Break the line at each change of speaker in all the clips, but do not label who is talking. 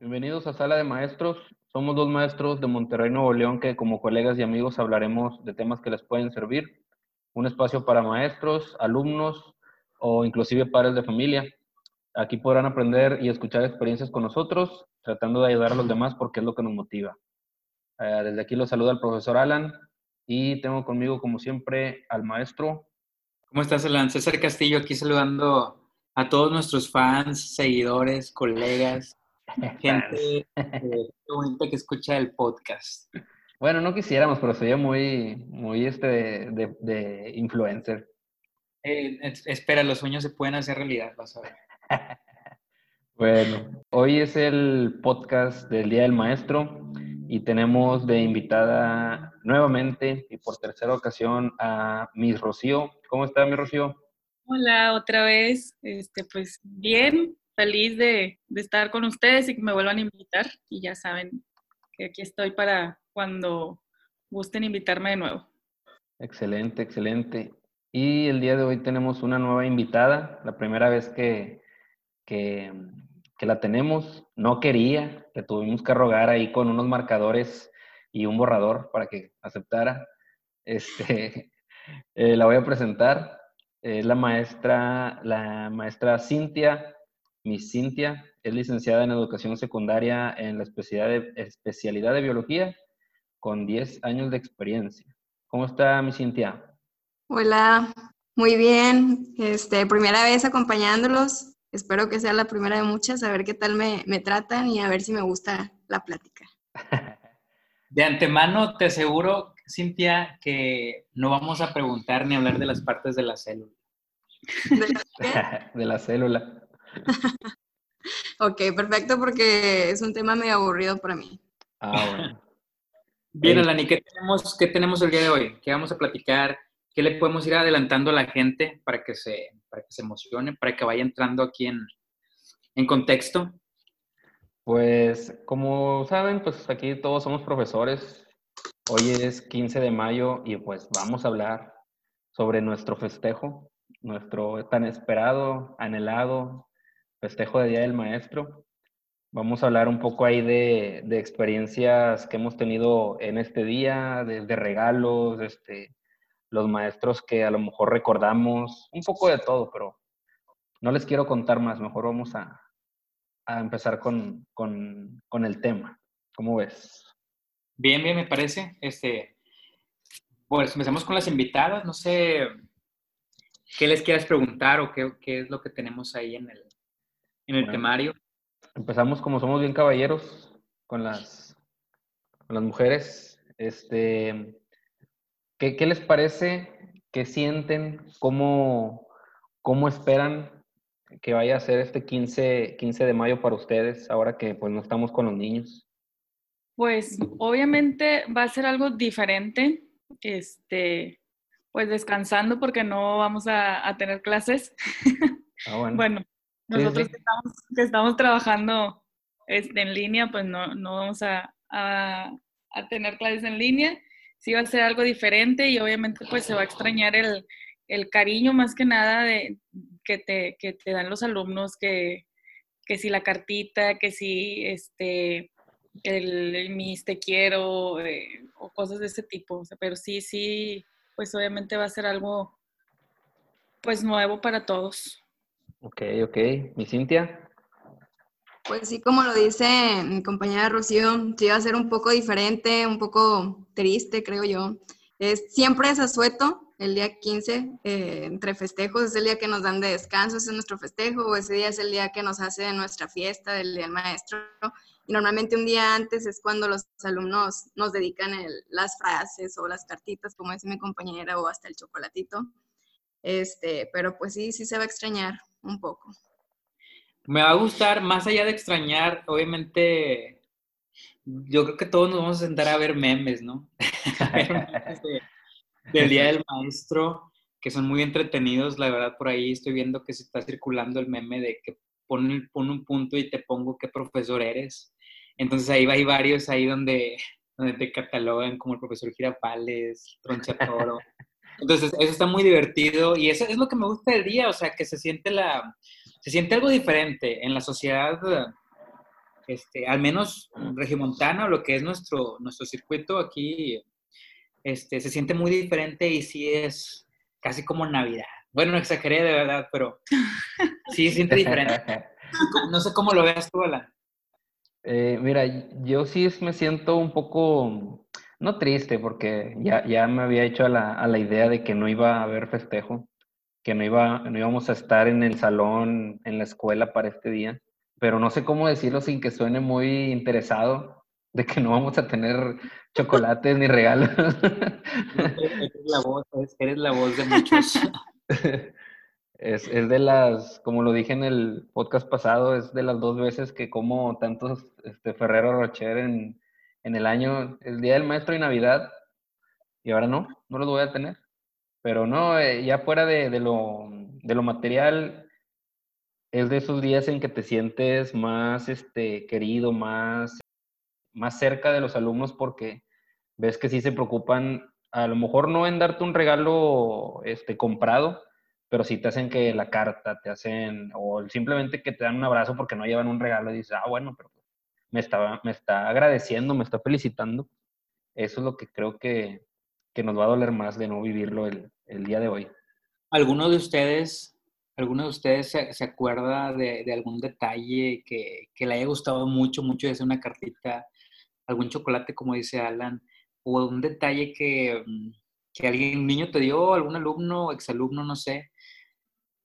Bienvenidos a Sala de Maestros. Somos dos maestros de Monterrey, Nuevo León, que como colegas y amigos hablaremos de temas que les pueden servir. Un espacio para maestros, alumnos o inclusive padres de familia. Aquí podrán aprender y escuchar experiencias con nosotros, tratando de ayudar a los demás porque es lo que nos motiva. Eh, desde aquí los saluda el profesor Alan y tengo conmigo, como siempre, al maestro.
¿Cómo estás, Alan? César Castillo, aquí saludando a todos nuestros fans, seguidores, colegas, gente que escucha el podcast.
Bueno, no quisiéramos, pero soy muy, muy este de, de, influencer.
Eh, espera, los sueños se pueden hacer realidad, vas a ver.
bueno, hoy es el podcast del Día del Maestro y tenemos de invitada nuevamente y por tercera ocasión a Miss Rocío. ¿Cómo está, mi Rocío?
Hola, otra vez. Este, pues bien, feliz de, estar con ustedes y que me vuelvan a invitar. Y ya saben que aquí estoy para cuando gusten invitarme de nuevo.
Excelente, excelente. Y el día de hoy tenemos una nueva invitada, la primera vez que, que, la tenemos. No quería, le tuvimos que rogar ahí con unos marcadores y un borrador para que aceptara. Este, eh, la voy a presentar. Es la maestra, la maestra Cintia Miss Cintia es licenciada en educación secundaria en la especialidad de, especialidad de biología con 10 años de experiencia. ¿Cómo está mi Cintia?
Hola, muy bien. Este, primera vez acompañándolos. Espero que sea la primera de muchas, a ver qué tal me, me tratan y a ver si me gusta la plática.
De antemano te aseguro, Cintia, que no vamos a preguntar ni hablar de las partes de la célula.
de la célula.
ok, perfecto, porque es un tema medio aburrido para mí.
Ah, bueno.
Bien, Alani, ¿qué tenemos, ¿qué tenemos el día de hoy? ¿Qué vamos a platicar? ¿Qué le podemos ir adelantando a la gente para que se, para que se emocione, para que vaya entrando aquí en, en contexto?
Pues, como saben, pues aquí todos somos profesores. Hoy es 15 de mayo y pues vamos a hablar sobre nuestro festejo, nuestro tan esperado, anhelado festejo de Día del Maestro. Vamos a hablar un poco ahí de, experiencias que hemos tenido en este día, de, regalos, este, los maestros que a lo mejor recordamos, un poco de todo, pero no les quiero contar más, mejor vamos a, empezar con, con, el tema. ¿Cómo ves?
Bien, bien, me parece. Este, pues empezamos con las invitadas, no sé qué les quieras preguntar o qué, qué es lo que tenemos ahí en el, en el temario.
Empezamos como somos bien caballeros con las, con las mujeres. Este, ¿qué, ¿Qué les parece? ¿Qué sienten? ¿Cómo, cómo esperan que vaya a ser este 15, 15 de mayo para ustedes, ahora que pues no estamos con los niños?
Pues obviamente va a ser algo diferente, este, pues descansando porque no vamos a, a tener clases. Ah, bueno. bueno. Nosotros Que, estamos, trabajando este, en línea, pues no, no vamos a, a, tener clases en línea. Sí va a ser algo diferente y obviamente pues se va a extrañar el, el cariño más que nada de, que, te, que te dan los alumnos, que, que si la cartita, que si este, el, mis te quiero eh, o cosas de ese tipo. pero sí, sí, pues obviamente va a ser algo pues nuevo para todos.
Ok, ok. ¿Mi Cintia?
Pues sí, como lo dice mi compañera Rocío, sí va a ser un poco diferente, un poco triste, creo yo. Es, siempre es asueto el día 15, eh, entre festejos, es el día que nos dan de descanso, es nuestro festejo, o ese día es el día que nos hace nuestra fiesta del Día del Maestro. Y normalmente un día antes es cuando los alumnos nos dedican las frases o las cartitas, como dice mi compañera, o hasta el chocolatito. Este, pero pues sí, sí se va a extrañar un poco.
Me va a gustar, más allá de extrañar, obviamente, yo creo que todos nos vamos a sentar a ver memes, ¿no? del Día del Maestro, que son muy entretenidos, la verdad, por ahí estoy viendo que se está circulando el meme de que pon, pon un punto y te pongo qué profesor eres. Entonces ahí va, hay varios ahí donde, donde te catalogan como el profesor Girafales, Tronchatoro. Entonces, eso está muy divertido y eso es lo que me gusta del día, o sea, que se siente la, se siente algo diferente en la sociedad este, al menos regimontana, lo que es nuestro, nuestro circuito aquí, este, se siente muy diferente y sí es casi como Navidad. Bueno, exageré de verdad, pero sí se siente diferente. No sé cómo lo veas tú, Alan.
Eh, mira, yo sí me siento un poco, no triste, porque ya, ya me había hecho a la, a la idea de que no iba a haber festejo, que no, iba, no íbamos a estar en el salón, en la escuela para este día, pero no sé cómo decirlo sin que suene muy interesado, de que no vamos a tener chocolates ni regalos.
Eres la voz, eres la voz de muchos.
Es, es, de las, como lo dije en el podcast pasado, es de las dos veces que como tantos este, Ferrero Rocher en, en el año, el Día del Maestro y Navidad, y ahora no, no los voy a tener. Pero no, eh, ya fuera de, de, lo, de lo material, es de esos días en que te sientes más este, querido, más, más cerca de los alumnos porque ves que sí se preocupan, a lo mejor no en darte un regalo este, comprado, pero si te hacen que la carta, te hacen, o simplemente que te dan un abrazo porque no llevan un regalo y dices, ah, bueno, pero me está, me está agradeciendo, me está felicitando. Eso es lo que creo que, que nos va a doler más de no vivirlo el, el día de hoy.
¿Alguno de ustedes, alguno de ustedes se, acuerda de, de, algún detalle que, que, le haya gustado mucho, mucho de hacer una cartita, algún chocolate, como dice Alan, o un detalle que, que alguien, niño te dio, algún alumno, exalumno, no sé,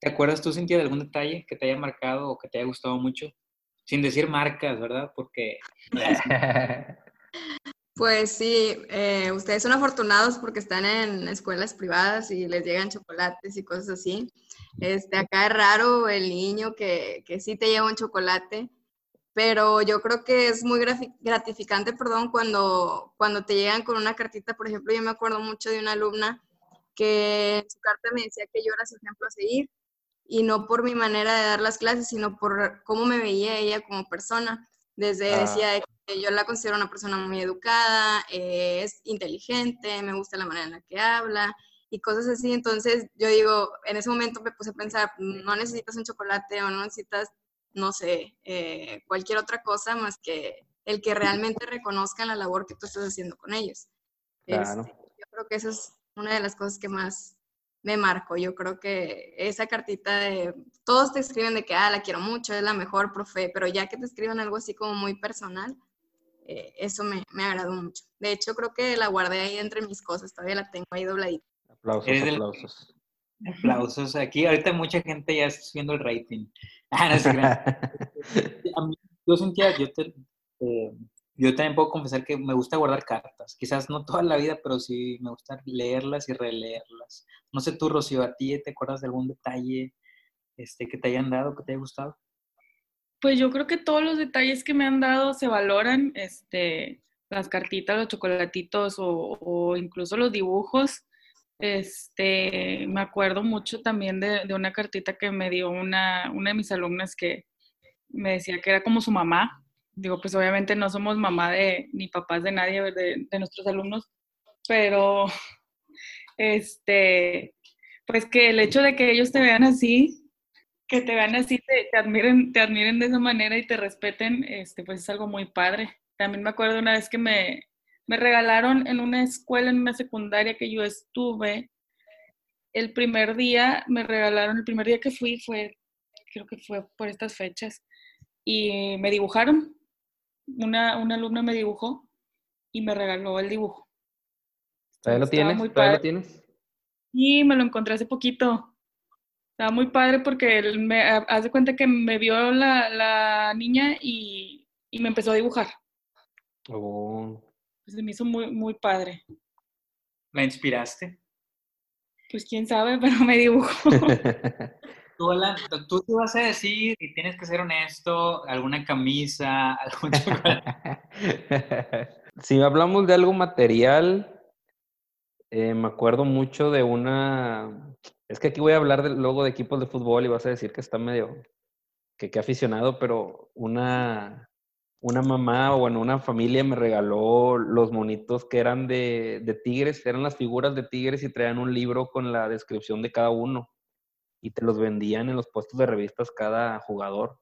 ¿Te acuerdas tú, Cintia, de algún detalle que te haya marcado o que te haya gustado mucho? Sin decir marcas, ¿verdad? Porque...
Pues sí, eh, ustedes son afortunados porque están en escuelas privadas y les llegan chocolates y cosas así. Este, acá es raro el niño que, que sí te lleva un chocolate, pero yo creo que es muy gratificante, perdón, cuando, cuando te llegan con una cartita. Por ejemplo, yo me acuerdo mucho de una alumna que en su carta me decía que yo era su ejemplo a seguir y no por mi manera de dar las clases, sino por cómo me veía ella como persona. Desde ah. decía que yo la considero una persona muy educada, eh, es inteligente, me gusta la manera en la que habla y cosas así. Entonces yo digo, en ese momento me puse a pensar, no necesitas un chocolate o no necesitas, no sé, eh, cualquier otra cosa más que el que realmente reconozcan la labor que tú estás haciendo con ellos. Este, yo creo que esa es una de las cosas que más me marcó. Yo creo que esa cartita de, todos te escriben de que, ah, la quiero mucho, es la mejor, profe, pero ya que te escriban algo así como muy personal, eh, eso me, me, agradó mucho. De hecho, creo que la guardé ahí entre mis cosas, todavía la tengo ahí dobladita.
Aplausos, aplausos.
Aplausos. Aquí ahorita mucha gente ya está subiendo el rating. Ah, no, yo sentía, yo te, eh, yo también puedo confesar que me gusta guardar cartas. Quizás no toda la vida, pero sí me gusta leerlas y releerlas. No sé tú, Rocío, ¿a ti te acuerdas de algún detalle este, que te hayan dado, que te haya gustado?
Pues yo creo que todos los detalles que me han dado se valoran, este, las cartitas, los chocolatitos o, o incluso los dibujos. Este, me acuerdo mucho también de, de, una cartita que me dio una, una de mis alumnas que me decía que era como su mamá, digo, pues obviamente no somos mamá de ni papás de nadie, de, nuestros alumnos, pero este, pues que el hecho de que ellos te vean así, que te vean así, te, te, admiren, te admiren de esa manera y te respeten, este, pues es algo muy padre. También me acuerdo una vez que me, me regalaron en una escuela, en una secundaria que yo estuve, el primer día, me regalaron, el primer día que fui fue, creo que fue por estas fechas, y me dibujaron, una, una alumna me dibujó y me regaló el dibujo.
¿Todavía lo tienes? ¿Todavía lo tienes?
Sí, me lo encontré hace poquito. Estaba muy padre porque él me hace cuenta que me vio la, la niña y, y, me empezó a dibujar.
Oh.
Pues me hizo muy, muy padre.
¿La inspiraste?
Pues quién sabe, pero me dibujó.
Tú, te vas a decir, y tienes que ser honesto, alguna camisa, algún
si hablamos de algo material, eh, me acuerdo mucho de una... Es que aquí voy a hablar de, luego de equipos de fútbol y vas a decir que está medio... que, que aficionado, pero una, una mamá o bueno, una familia me regaló los monitos que eran de, de tigres, eran las figuras de tigres y traían un libro con la descripción de cada uno y te los vendían en los puestos de revistas cada jugador.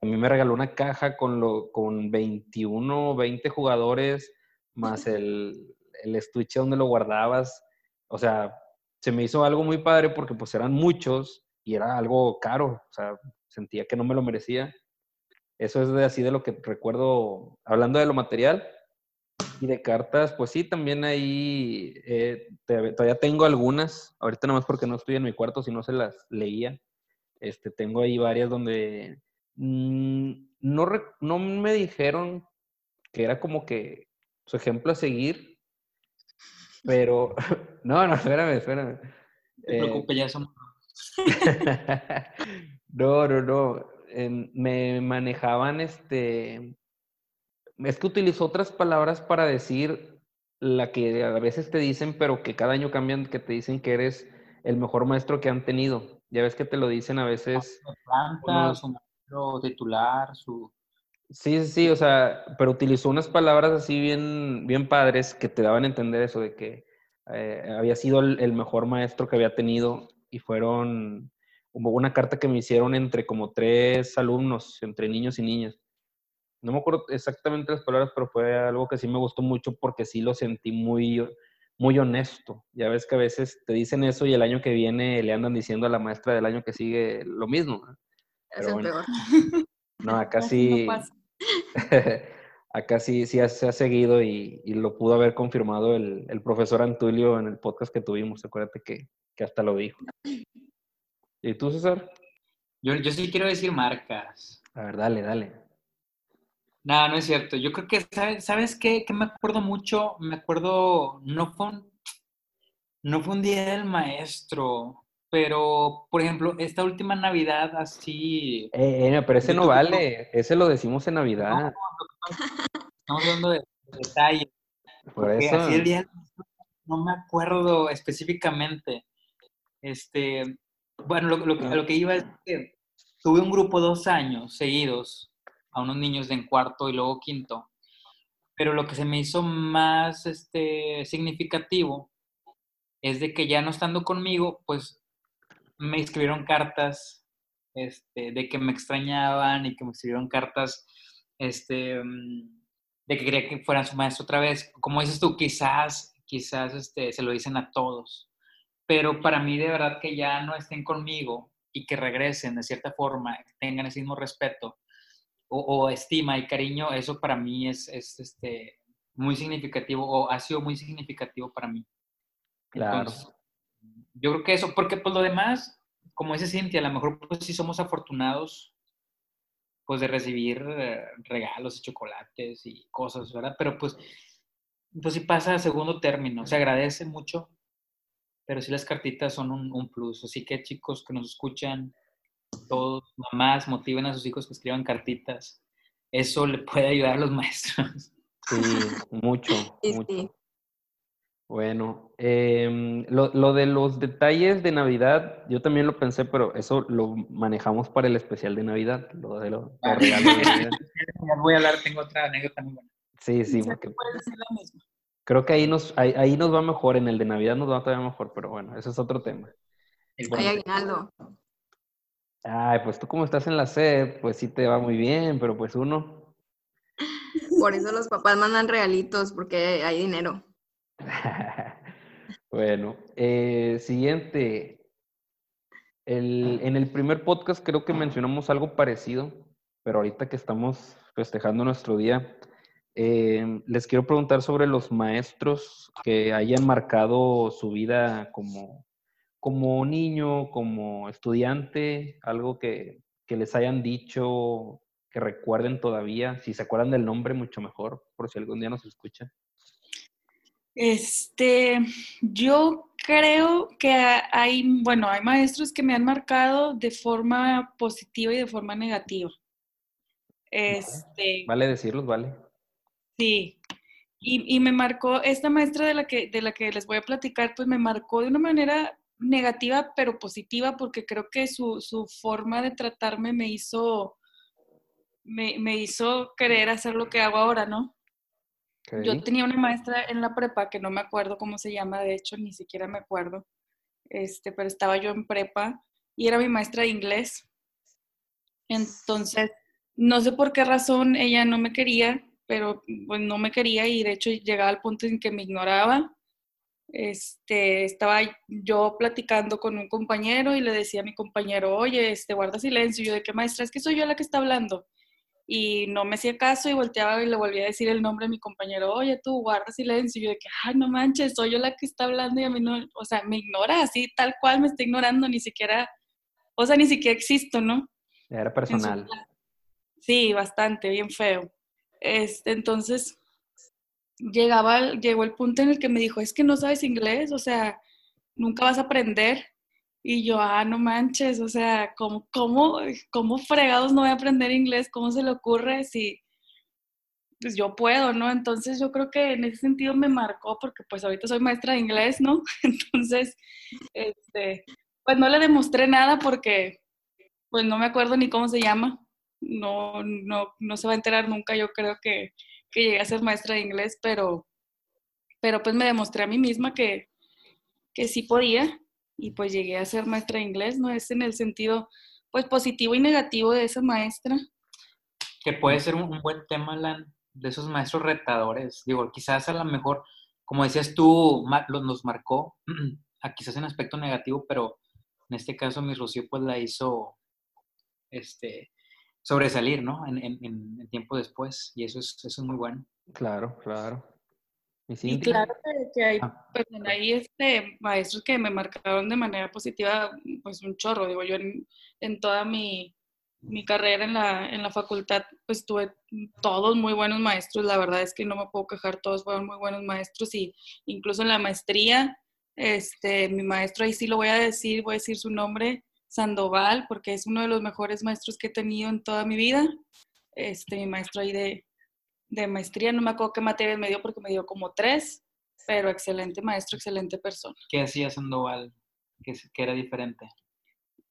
Y a mí me regaló una caja con, lo, con 21 o 20 jugadores, más el, el estuche donde lo guardabas. O sea, se me hizo algo muy padre porque pues eran muchos y era algo caro. O sea, sentía que no me lo merecía. Eso es de así de lo que recuerdo, hablando de lo material. Y de cartas, pues sí, también ahí eh, todavía tengo algunas. Ahorita nomás porque no estoy en mi cuarto, si no se las leía. Este, tengo ahí varias donde mm, no, no me dijeron que era como que su ejemplo a seguir, pero no, no, espérame, espérame. No
te preocupes, ya somos.
no, no, no. me manejaban este. Es que utilizo otras palabras para decir la que a veces te dicen, pero que cada año cambian, que te dicen que eres el mejor maestro que han tenido. Ya ves que te lo dicen a veces.
Planta, su maestro titular, su.
Sí, sí, o sea, pero utilizó unas palabras así bien, bien padres que te daban a entender eso de que eh, había sido el, mejor maestro que había tenido y fueron, hubo una carta que me hicieron entre como tres alumnos, entre niños y niñas. No me acuerdo exactamente las palabras, pero fue algo que sí me gustó mucho porque sí lo sentí muy, muy honesto. Ya ves que a veces te dicen eso y el año que viene le andan diciendo a la maestra del año que sigue lo mismo.
Es el peor.
No, acá sí. acá sí, sí se ha seguido y, lo pudo haber confirmado el, profesor Antulio en el podcast que tuvimos. Acuérdate que, hasta lo dijo. ¿Y tú, César?
Yo, yo sí quiero decir marcas.
A ver, dale, dale.
No, no es cierto. Yo creo que, ¿sabes, ¿sabes qué? Que me acuerdo mucho, me acuerdo, no fue un, no fue un día del maestro, pero, por ejemplo, esta última Navidad así...
Eh, eh pero ese no vale, ese lo decimos en Navidad.
estamos hablando de detalles. Por eso... Así el día, no me acuerdo específicamente. Este, bueno, lo, lo, lo que iba es que tuve un grupo dos años seguidos a unos niños de en cuarto y luego quinto. Pero lo que se me hizo más este, significativo es de que ya no estando conmigo, pues me escribieron cartas este, de que me extrañaban y que me escribieron cartas este, de que quería que fueran su maestro otra vez. Como dices tú, quizás, quizás este, se lo dicen a todos, pero para mí de verdad que ya no estén conmigo y que regresen de cierta forma, tengan ese mismo respeto o, estima y cariño, eso para mí es, es, este, muy significativo o ha sido muy significativo para mí.
Claro
yo creo que eso, porque por pues, lo demás, como dice Cintia, a lo mejor pues sí somos afortunados pues de recibir eh, regalos y chocolates y cosas, ¿verdad? Pero pues, pues sí pasa a segundo término, se agradece mucho, pero sí las cartitas son un, un plus. Así que chicos que nos escuchan, todos, mamás, motiven a sus hijos que escriban cartitas. Eso le puede ayudar a los maestros.
Sí, mucho, mucho. Bueno, em, lo, de los detalles de Navidad, yo también lo pensé, pero eso lo manejamos para el especial de Navidad, lo de los,
ah, regalos de Navidad. Voy a hablar, tengo otra anécdota muy buena.
Sí, sí, porque creo que ahí nos, ahí, nos va mejor, en el de Navidad nos va todavía mejor, pero bueno, eso es otro tema.
aguinaldo.
Ay, pues tú como estás en la sed, pues sí te va muy bien, pero pues uno.
Por eso los papás mandan regalitos, porque hay dinero.
bueno, eh, siguiente. en el primer podcast creo que mencionamos algo parecido, pero ahorita que estamos festejando nuestro día, eh, les quiero preguntar sobre los maestros que hayan marcado su vida como, como niño, como estudiante, algo que, que les hayan dicho, que recuerden todavía. Si se acuerdan del nombre, mucho mejor, por si algún día nos escuchan.
Este, yo creo que hay, bueno, hay maestros que me han marcado de forma positiva y de forma negativa. Este,
vale decirlos, vale.
Sí. Y, y, me marcó, esta maestra de la, que, de la que les voy a platicar, pues me marcó de una manera negativa, pero positiva, porque creo que su, su forma de tratarme me hizo, me, me hizo querer hacer lo que hago ahora, ¿no? Yo tenía una maestra en la prepa que no me acuerdo cómo se llama, de hecho, ni siquiera me acuerdo, este, pero estaba yo en prepa y era mi maestra de inglés. Entonces, no sé por qué razón ella no me quería, pero pues no me quería y de hecho llegaba al punto en que me ignoraba. Este, estaba yo platicando con un compañero y le decía a mi compañero, oye, este, guarda silencio. Y yo, ¿de qué maestra? Es que soy yo la que está hablando. Y no me hacía caso y volteaba y le volvía a decir el nombre de mi compañero, oye, tú, guarda silencio. Y yo de que, ay, no manches, soy yo la que está hablando y a mí no, o sea, me ignora así, tal cual me está ignorando, ni siquiera, o sea, ni siquiera existo, ¿no?
Era personal.
Sí, bastante, bien feo. Este, entonces, llegaba, llegó el punto en el que me dijo, es que no sabes inglés, o sea, nunca vas a aprender. Y yo, ah, no manches, o sea, ¿cómo, cómo, cómo fregados no voy a aprender inglés? ¿Cómo se le ocurre si pues yo puedo, ¿no? Entonces yo creo que en ese sentido me marcó porque pues ahorita soy maestra de inglés, ¿no? Entonces, este, pues no le demostré nada porque pues no me acuerdo ni cómo se llama, no, no, no se va a enterar nunca, yo creo que, que llegué a ser maestra de inglés, pero, pero pues me demostré a mí misma que, que sí podía y pues llegué a ser maestra de inglés, ¿no? Es en el sentido pues positivo y negativo de esa maestra.
Que puede ser un, buen tema, Lan, de esos maestros retadores. Digo, quizás a lo mejor, como decías tú, nos marcó, quizás en aspecto negativo, pero en este caso mi Rocío pues la hizo este, sobresalir, ¿no? En, en, tiempo después, y eso es, eso es muy bueno.
Claro, claro.
Y, claro que, hay ah. pues, ahí este, maestros que me marcaron de manera positiva, pues un chorro, digo, yo en, en toda mi, mi, carrera en la, en la facultad, pues tuve todos muy buenos maestros, la verdad es que no me puedo quejar, todos fueron muy buenos maestros, y incluso en la maestría, este, mi maestro, ahí sí lo voy a decir, voy a decir su nombre, Sandoval, porque es uno de los mejores maestros que he tenido en toda mi vida. Este, mi maestro ahí de, de maestría, no me acuerdo qué materias me dio porque me dio como tres, pero excelente maestro, excelente persona.
¿Qué hacía Sandoval que, que era diferente?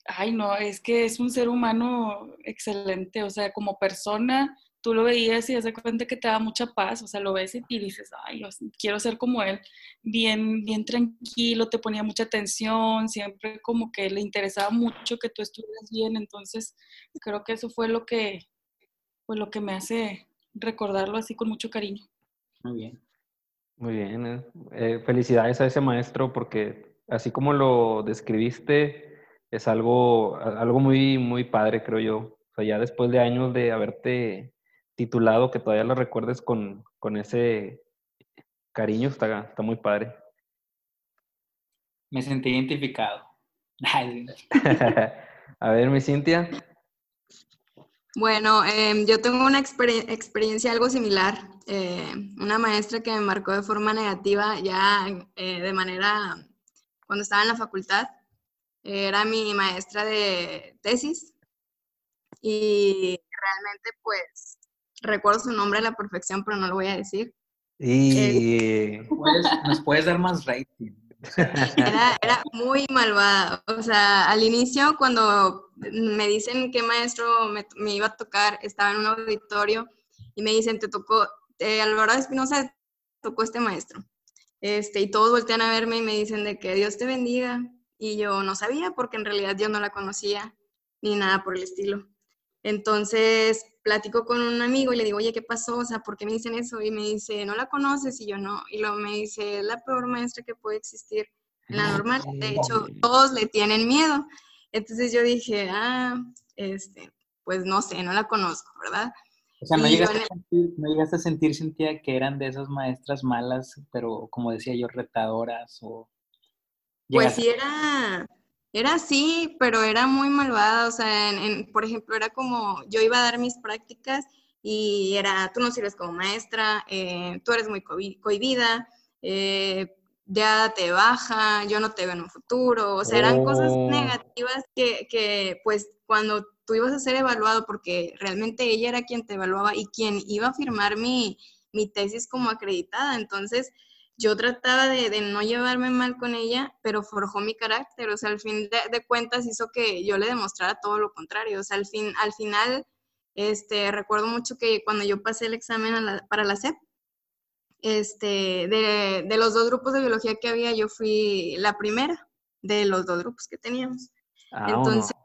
Ay, no, es que es un ser humano excelente, o sea, como persona, tú lo veías y hace cuenta que te da mucha paz, o sea, lo ves y dices, ay, yo quiero ser como él, bien, bien tranquilo, te ponía mucha atención, siempre como que le interesaba mucho que tú estuvieras bien, entonces creo que eso fue lo que, pues lo que me hace recordarlo así con mucho cariño.
Muy bien.
Muy bien, eh, eh, felicidades a ese maestro porque así como lo describiste, es algo, algo muy, muy padre, creo yo. O sea, ya después de años de haberte titulado, que todavía lo recuerdes con, con ese cariño, está, está muy padre.
Me sentí identificado.
A ver, mi Cintia.
Bueno, em, yo tengo una experiencia algo similar. Eh, una maestra que me marcó de forma negativa ya eh, de manera, cuando estaba en la facultad, era mi maestra de tesis y realmente pues recuerdo su nombre a la perfección, pero no lo voy a decir.
Y...
¿Nos puedes dar más rating?
Era, era, muy malvada. O sea, al inicio, cuando me dicen qué maestro me, me, iba a tocar, estaba en un auditorio y me dicen, te tocó, eh, Alvaro Espinosa tocó este maestro. Este, y todos voltean a verme y me dicen de que Dios te bendiga. Y yo no sabía porque en realidad yo no la conocía ni nada por el estilo. Entonces, platico con un amigo y le digo, oye, ¿qué pasó? O sea, ¿por qué me dicen eso? Y me dice, ¿no la conoces? Y yo no. Y luego me dice, es la peor maestra que puede existir en la normal. De hecho, todos le tienen miedo. Entonces yo dije, ah, este, pues no sé, no la conozco, ¿verdad?
O sea, ¿no llegaste, a sentir, ¿no llegaste, a sentir, Cintia, que eran de esas maestras malas, pero como decía yo, retadoras o...
Pues sí, era, era así, pero era muy malvada, o sea, por ejemplo, era como, yo iba a dar mis prácticas y era, tú no sirves como maestra, eh, tú eres muy cohibida, eh, ya te baja, yo no te veo en un futuro, o sea, eran cosas oh. negativas que, que, pues, cuando tú ibas a ser evaluado, porque realmente ella era quien te evaluaba y quien iba a firmar mi, mi tesis como acreditada, entonces yo trataba de, no llevarme mal con ella, pero forjó mi carácter, o sea, al fin de, cuentas hizo que yo le demostrara todo lo contrario, o sea, al, fin, al final, este, recuerdo mucho que cuando yo pasé el examen para la SEP, este, de, los dos grupos de biología que había, yo fui la primera de los dos grupos que teníamos. Ah, Entonces,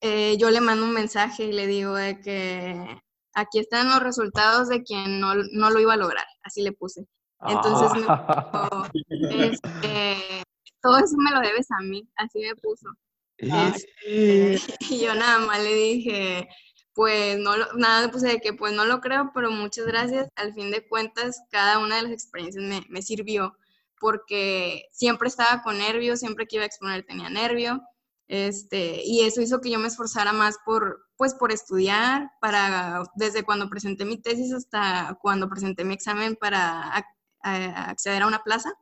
eh, yo le mando un mensaje y le digo de que aquí están los resultados de quien no, lo iba a lograr, así le puse. Entonces, ah. este, todo eso me lo debes a mí, así me puso. Y yo nada más le dije, pues no, nada le puse de que pues no lo creo, pero muchas gracias. Al fin de cuentas, cada una de las experiencias me, me sirvió porque siempre estaba con nervios, siempre que iba a exponer tenía nervio. Este, y eso hizo que yo me esforzara más por, pues, por estudiar, para, desde cuando presenté mi tesis hasta cuando presenté mi examen para acceder a una plaza.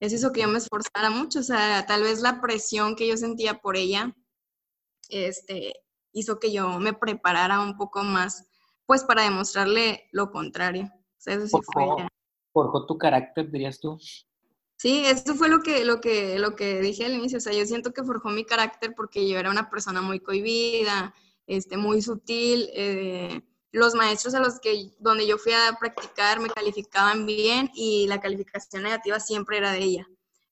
Eso hizo que yo me esforzara mucho, o sea, tal vez la presión que yo sentía por ella, este, hizo que yo me preparara un poco más, pues, para demostrarle lo contrario. O sea, eso sí fue
¿Forjó tu carácter, dirías tú?
Sí, esto fue lo que, lo, que, lo que dije al inicio. O sea, yo siento que forjó mi carácter porque yo era una persona muy cohibida, este, muy sutil. Eh, los maestros a los que donde yo fui a practicar me calificaban bien y la calificación negativa siempre era de ella.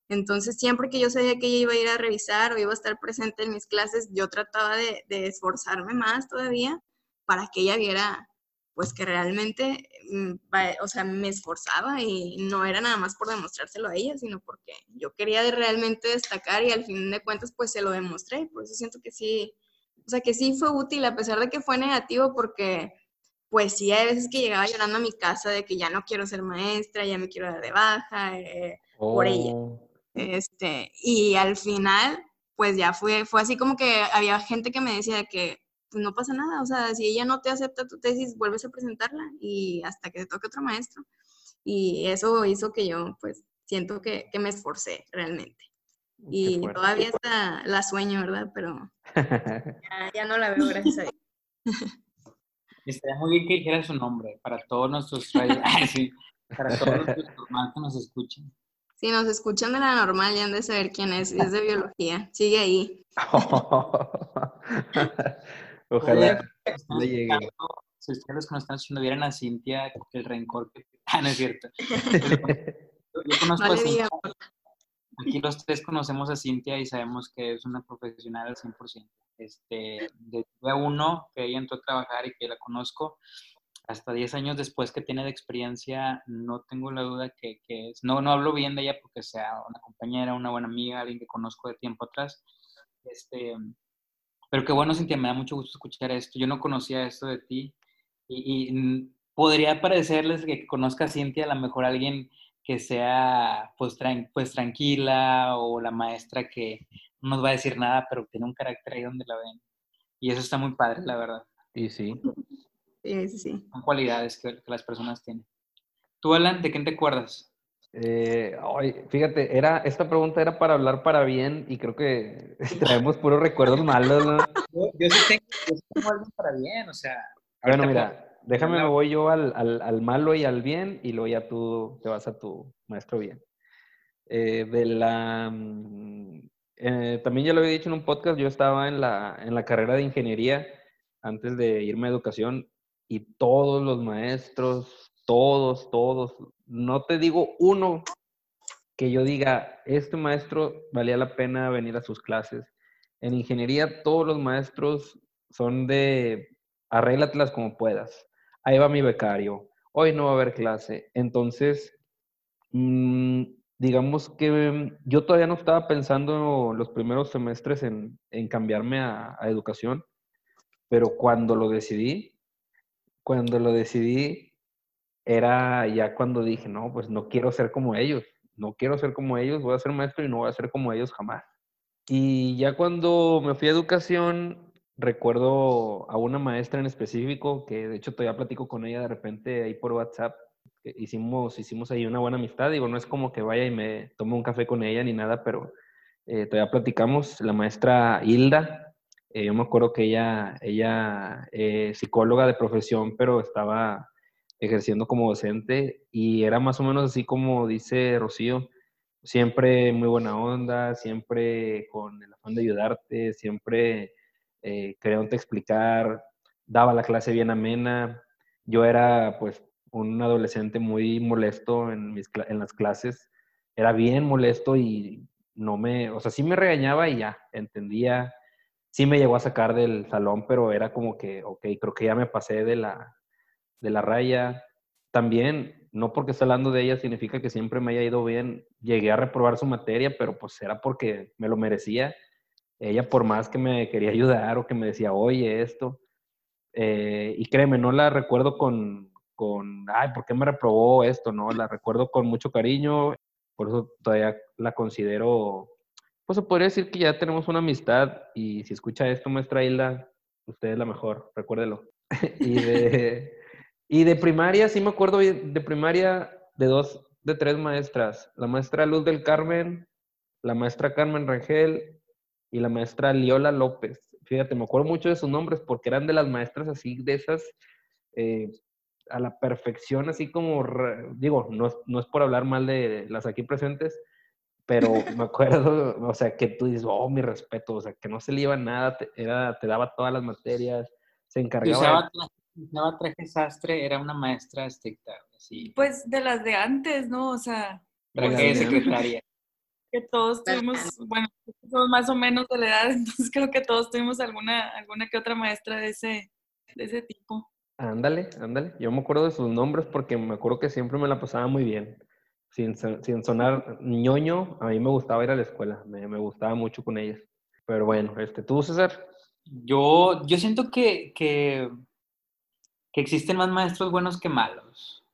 Entonces, siempre que yo sabía que ella iba a ir a revisar o iba a estar presente en mis clases, yo trataba de, de esforzarme más todavía para que ella viera pues que realmente, mm, o sea, me esforzaba y no era nada más por demostrárselo a ella, sino porque yo quería realmente destacar y al fin de cuentas pues se lo demostré, por eso siento que sí, o sea, que sí fue útil a pesar de que fue negativo porque pues sí, hay veces que llegaba llorando a mi casa de que ya no quiero ser maestra, ya me quiero dar de baja eh, por ella. Oh. Este, y al final, pues ya fue, fue así como que había gente que me decía que pues no pasa nada, o sea, si ella no te acepta tu tesis, vuelves a presentarla y hasta que te toque otro maestro. Y eso hizo que yo, pues, siento que, me esforcé realmente. Y todavía está, la sueño, ¿verdad? Pero ya, no la veo, gracias a Dios.
Estaría muy bien que dijera su nombre para todos nuestros, para todos nuestros que nos escuchen.
Si nos escuchan de la normal, ya han de saber quién es, es de biología. Sigue ahí.
Ojalá le llegue.
Si ustedes que nos están escuchando vieran a Cintia, el rencor que... Ah, no es cierto. Yo, conozco a Cintia. Aquí los tres conocemos a Cintia y sabemos que es una profesional al 100%. Este, desde uno que ella entró a trabajar y que la conozco, hasta 10 años después que tiene de experiencia, no tengo la duda que, que es, no, no hablo bien de ella porque sea una compañera, una buena amiga, alguien que conozco de tiempo atrás, este, pero qué bueno, Cintia, me da mucho gusto escuchar esto. Yo no conocía esto de ti y, podría parecerles que conozca a Cintia a lo mejor alguien que sea pues, pues tranquila o la maestra que no nos va a decir nada, pero tiene un carácter ahí donde la ven. Y eso está muy padre, la verdad.
Y sí.
Sí, sí, sí.
Son cualidades que, que las personas tienen. ¿Tú, Alan, de quién te acuerdas?
Eh, fíjate, era, esta pregunta era para hablar para bien y creo que traemos puros recuerdos malos, ¿no?
Yo, sí tengo, algo para bien, o sea.
Bueno, mira, déjame, me voy yo al, al, malo y al bien y luego ya tú te vas a tu maestro bien. Eh, de la. Mm, eh, también ya lo había dicho en un podcast, yo estaba en la, en la carrera de ingeniería antes de irme a educación y todos los maestros, todos, todos, no te digo uno que yo diga, este maestro valía la pena venir a sus clases. En ingeniería todos los maestros son de arréglatelas como puedas. Ahí va mi becario. Hoy no va a haber clase. Entonces, mm, digamos que yo todavía no estaba pensando los primeros semestres en, cambiarme a educación, pero cuando lo decidí, cuando lo decidí, era ya cuando dije, no, pues no quiero ser como ellos, no quiero ser como ellos, voy a ser maestro y no voy a ser como ellos jamás. Y ya cuando me fui a educación, recuerdo a una maestra en específico, que de hecho todavía platico con ella de repente ahí por WhatsApp, hicimos, hicimos ahí una buena amistad, digo, no es como que vaya y me tome un café con ella ni nada, pero eh, todavía platicamos, la maestra Hilda, eh, yo me acuerdo que ella, ella psicóloga de profesión, pero estaba ejerciendo como docente y era más o menos así como dice Rocío, siempre muy buena onda, siempre con el afán de ayudarte, siempre eh, queriéndote explicar, daba la clase bien amena. Yo era pues un adolescente muy molesto en, mis, en las clases, era bien molesto y no me, o sea, sí me regañaba y ya, entendía, sí me llegó a sacar del salón, pero era como que, ok, creo que ya me pasé de la, de la raya. También, no porque esté hablando de ella significa que siempre me haya ido bien. Llegué a reprobar su materia, pero pues era porque me lo merecía. Ella por más que me quería ayudar o que me decía, oye, esto. Eh, y créeme, no la recuerdo con, con, ay, ¿por qué me reprobó esto? No, la recuerdo con mucho cariño. Por eso todavía la considero, pues se podría decir que ya tenemos una amistad y si escucha esto, maestra Hilda, usted es la mejor, recuérdelo. y de, y de primaria, sí me acuerdo de primaria de dos, de tres maestras. La maestra Luz del Carmen, la maestra Carmen Rangel y la maestra Liola López. Fíjate, me acuerdo mucho de sus nombres porque eran de las maestras así, de esas, eh, a la perfección, así como, digo, no, no es por hablar mal de las aquí presentes, pero me acuerdo, o sea, que tú dices, oh, mi respeto, o sea, que no se le iba nada, te, era, te daba todas las materias, se encargaba
usaba traje sastre, era una maestra estricta.
Así. Pues de las de antes, ¿no? O sea.
Traje de secretaria.
Que todos tuvimos, bueno, somos más o menos de la edad, entonces creo que todos tuvimos alguna, alguna que otra maestra de ese, de ese tipo.
Ándale, ándale. Yo me acuerdo de sus nombres porque me acuerdo que siempre me la pasaba muy bien. Sin, sin sonar ñoño, a mí me gustaba ir a la escuela, me, me gustaba mucho con ellas. Pero bueno, este, ¿tú, César?
Yo, yo siento que, que que existen más maestros buenos que malos.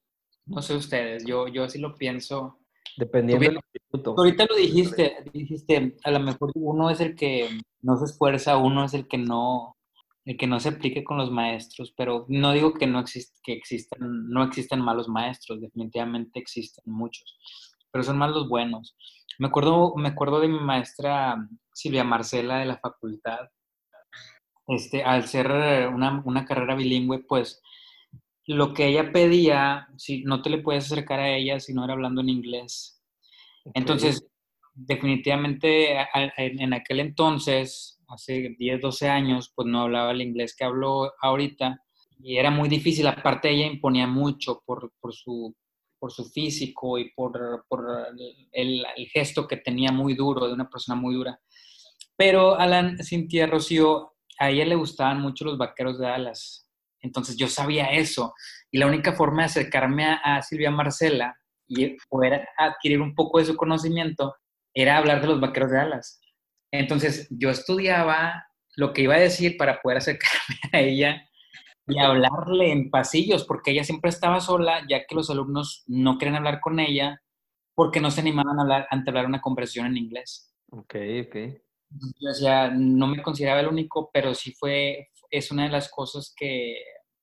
No sé ustedes, yo, yo así lo pienso.
Dependiendo del instituto.
Ahorita lo dijiste, dijiste, a lo mejor uno es el que no se esfuerza, uno es el que no, el que no se aplique con los maestros, pero no digo que no exist, que existan, no existen malos maestros, definitivamente existen muchos, pero son más los buenos. Me acuerdo, me acuerdo de mi maestra Silvia Marcela de la facultad. Este, al ser una, una carrera bilingüe, pues lo que ella pedía, si no te le puedes acercar a ella si no era hablando en inglés. Entonces, definitivamente en aquel entonces, hace 10, 12 años, pues no hablaba el inglés que hablo ahorita y era muy difícil. Aparte, ella imponía mucho por, su, por su físico y por, el, gesto que tenía muy duro, de una persona muy dura. Pero Alan, Cintia, Rocío, a ella le gustaban mucho los vaqueros de alas. Entonces yo sabía eso. Y la única forma de acercarme a, Silvia Marcela y poder adquirir un poco de su conocimiento era hablar de los vaqueros de alas. Entonces yo estudiaba lo que iba a decir para poder acercarme a ella y hablarle en pasillos, porque ella siempre estaba sola, ya que los alumnos no querían hablar con ella porque no se animaban a hablar, a hablar una conversación en inglés.
Ok, ok.
Yo decía, no me consideraba el único, pero sí fue, es una de las cosas que,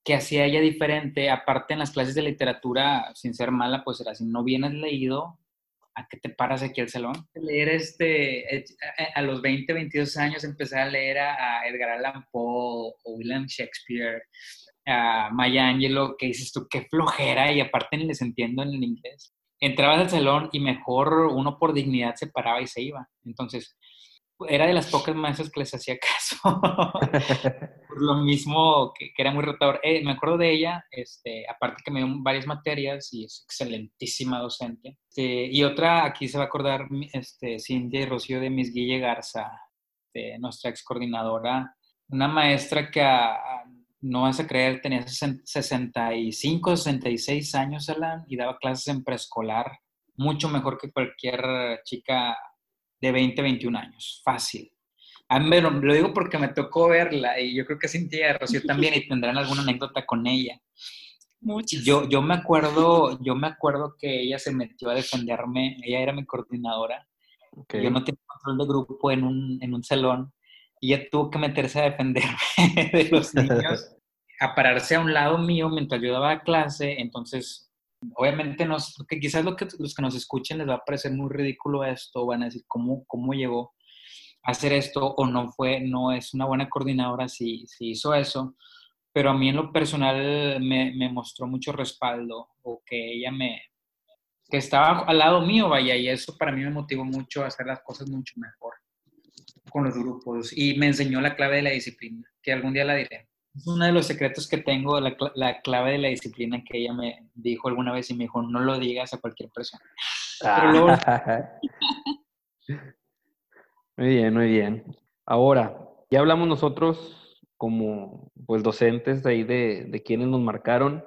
que hacía ella diferente. Aparte, en las clases de literatura, sin ser mala, pues era si no vienes leído, ¿a qué te paras aquí al salón? Leer este, eh, a los 20, 22 años empecé a leer a, Edgar Allan Poe o William Shakespeare, a Maya Angelou, que dices tú, qué flojera, y aparte ni les entiendo en el inglés. Entrabas al salón y mejor uno por dignidad se paraba y se iba. Entonces, era de las pocas maestras que les hacía caso. Por lo mismo que, era muy rotador. Eh, me acuerdo de ella, este, aparte que me dio varias materias y es excelentísima docente. Este, y otra, aquí se va a acordar este, Cindy Rocío de Miss Guille Garza, de nuestra ex coordinadora. Una maestra que no vas a creer, tenía 65, 66 años, Alan, y daba clases en preescolar, mucho mejor que cualquier chica de 20, 21 años, fácil. A mí lo digo porque me tocó verla y yo creo que Cintia Rocío también y tendrán alguna anécdota con ella. Muchas. Yo, yo me acuerdo, yo me acuerdo que ella se metió a defenderme, ella era mi coordinadora. Yo no tenía control de grupo en un, en un salón y ella tuvo que meterse a defenderme de los niños, a pararse a un lado mío mientras yo daba clase, entonces obviamente nos, que quizás lo que, los que nos escuchen les va a parecer muy ridículo esto, van a decir, ¿cómo, cómo llegó a hacer esto? O no fue, no es una buena coordinadora si, si hizo eso, pero a mí en lo personal me, me, mostró mucho respaldo, o que ella me, que estaba al lado mío, vaya, y eso para mí me motivó mucho a hacer las cosas mucho mejor con los grupos, y me enseñó la clave de la disciplina, que algún día la diré. Es uno de los secretos que tengo, la, la, clave de la disciplina que ella me dijo alguna vez y me dijo, no lo digas a cualquier persona.
muy bien, muy bien. Ahora, Ya hablamos nosotros como pues docentes de ahí de, de quienes nos marcaron.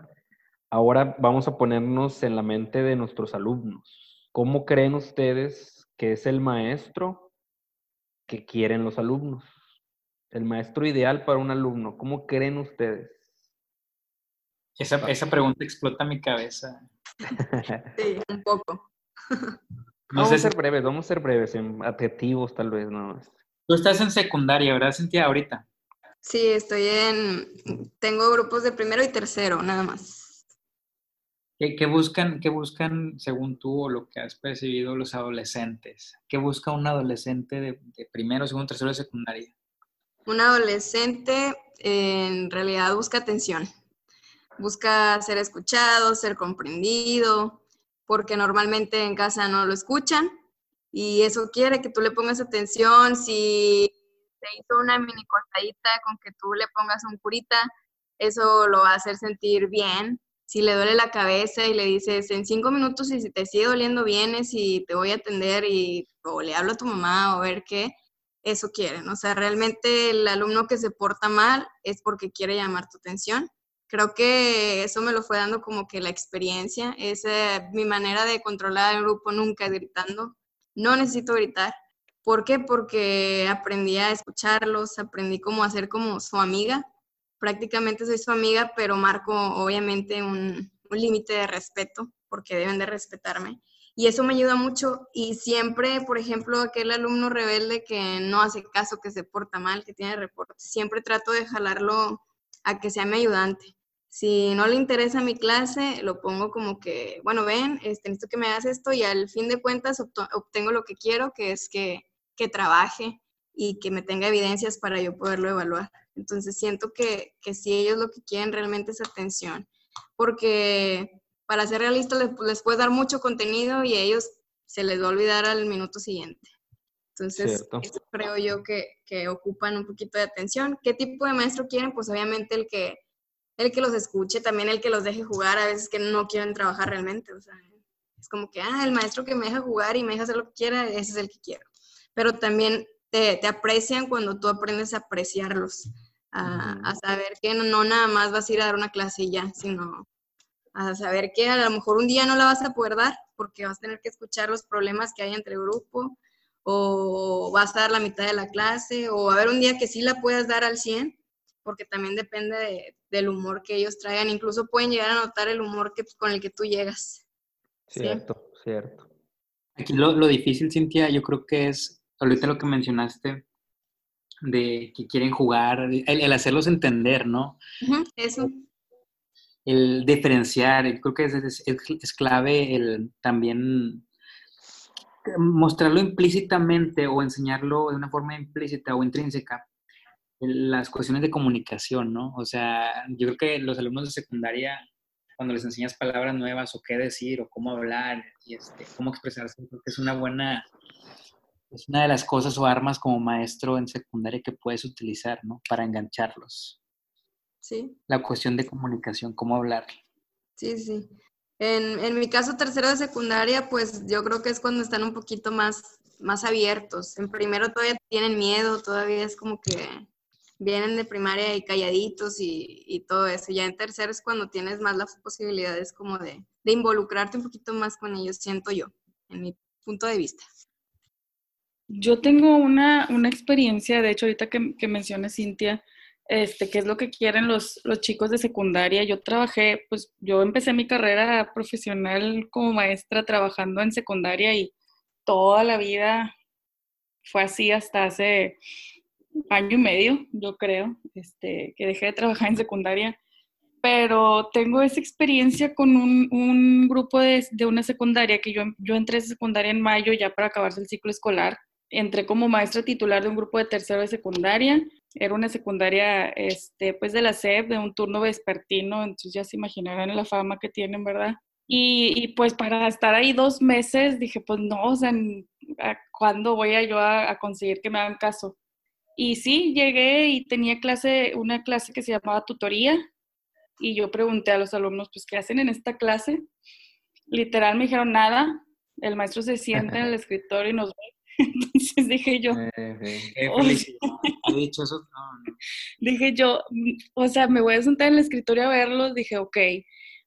Ahora vamos a ponernos en la mente de nuestros alumnos. ¿Cómo creen ustedes que es el maestro que quieren los alumnos? El maestro ideal para un alumno. ¿Cómo creen ustedes?
Esa, esa pregunta explota mi cabeza.
Sí, un poco.
vamos a ser breves, vamos a ser breves, en adjetivos tal vez, ¿no?
Tú estás en secundaria, ¿verdad, Cintia, ahorita?
Sí, estoy en... Tengo grupos de primero y tercero, nada más.
¿Qué, buscan, qué buscan, según tú, o lo que has percibido los adolescentes? ¿Qué busca un adolescente de, de primero, segundo, tercero de secundaria?
Un adolescente en realidad busca atención. Busca ser escuchado, ser comprendido, porque normalmente en casa no lo escuchan y eso quiere que tú le pongas atención. Si te hizo una mini cortadita con que tú le pongas un curita, eso lo va a hacer sentir bien. Si le duele la cabeza y le dices en cinco minutos y si te sigue doliendo vienes y te voy a atender y o le hablo a tu mamá o ver qué, eso quieren. O sea, realmente el alumno que se porta mal es porque quiere llamar tu atención creo que eso me lo fue dando como que la experiencia, es mi manera de controlar el grupo nunca gritando, no necesito gritar. ¿Por qué? Porque aprendí a escucharlos, aprendí cómo hacer como su amiga, prácticamente soy su amiga, pero marco obviamente un, un límite de respeto, porque deben de respetarme. Y eso me ayuda mucho y siempre, por ejemplo, aquel alumno rebelde que no hace caso, que se porta mal, que tiene reporte, siempre trato de jalarlo a que sea mi ayudante. Si no le interesa mi clase, lo pongo como que, bueno, ven, este, necesito que me hagas esto y al fin de cuentas obtengo lo que quiero, que es que, que trabaje y que me tenga evidencias para yo poderlo evaluar. Entonces siento que, que si ellos lo que quieren realmente es atención, porque para ser realistas les, les puedes dar mucho contenido y a ellos se les va a olvidar al minuto siguiente. Entonces, eso creo yo que, que, ocupan un poquito de atención. ¿Qué tipo de maestro quieren? Pues obviamente el que el que los escuche, también el que los deje jugar, a veces que no quieren trabajar realmente, o sea, es como que, ah, el maestro que me deja jugar y me deja hacer lo que quiera, ese es el que quiero. Pero también te, te aprecian cuando tú aprendes a apreciarlos, a, a, saber que no, no, nada más vas a ir a dar una clase y ya, sino a saber que a lo mejor un día no la vas a poder dar porque vas a tener que escuchar los problemas que hay entre el grupo o vas a dar la mitad de la clase o a ver un día que sí la puedas dar al 100 porque también depende del humor que ellos traigan. Incluso pueden llegar a notar el humor que, con el que tú llegas.
Cierto, cierto.
Aquí lo, lo, difícil, Cintia, yo creo que es, ahorita lo que mencionaste, de que quieren jugar, el, hacerlos entender, ¿no?
eso.
El diferenciar, creo que es, es, clave el también mostrarlo implícitamente o enseñarlo de una forma implícita o intrínseca las cuestiones de comunicación, ¿no? O sea, yo creo que los alumnos de secundaria, cuando les enseñas palabras nuevas o qué decir o cómo hablar y este, cómo expresarse, creo que es una buena, es una de las cosas o armas como maestro en secundaria que puedes utilizar, ¿no? Para engancharlos.
Sí.
La cuestión de comunicación, cómo hablar.
Sí, sí. En, en mi caso, tercero de secundaria, pues yo creo que es cuando están un poquito más, más abiertos. En primero todavía tienen miedo, todavía es como que vienen de primaria y calladitos y, todo eso. Ya en tercero es cuando tienes más las posibilidades como de, involucrarte un poquito más con ellos, siento yo, en mi punto de vista.
Yo tengo una, experiencia, de hecho, ahorita que, que mencionas, Cintia, este, qué es lo que quieren los, los chicos de secundaria. Yo trabajé, pues yo empecé mi carrera profesional como maestra trabajando en secundaria y toda la vida fue así hasta hace año y medio, yo creo, este, que dejé de trabajar en secundaria, pero tengo esa experiencia con un, un grupo de, de, una secundaria, que yo, yo entré a secundaria en mayo ya para acabarse el ciclo escolar. Entré como maestra titular de un grupo de tercero de secundaria. Era una secundaria, este, pues de la SEP, de un turno vespertino, entonces ya se imaginarán la fama que tienen, ¿verdad? Y, y, pues para estar ahí dos meses dije, pues no, o sea, ¿cuándo voy a yo a, a, conseguir que me hagan caso? Y sí, llegué y tenía clase, una clase que se llamaba tutoría y yo pregunté a los alumnos, pues, ¿qué hacen en esta clase? Literal me dijeron nada, el maestro se sienta en el escritorio y nos ve. Entonces dije yo,
dicho eso?
Dije yo, mm, o sea, me voy a sentar en el escritorio a verlos, dije, ok,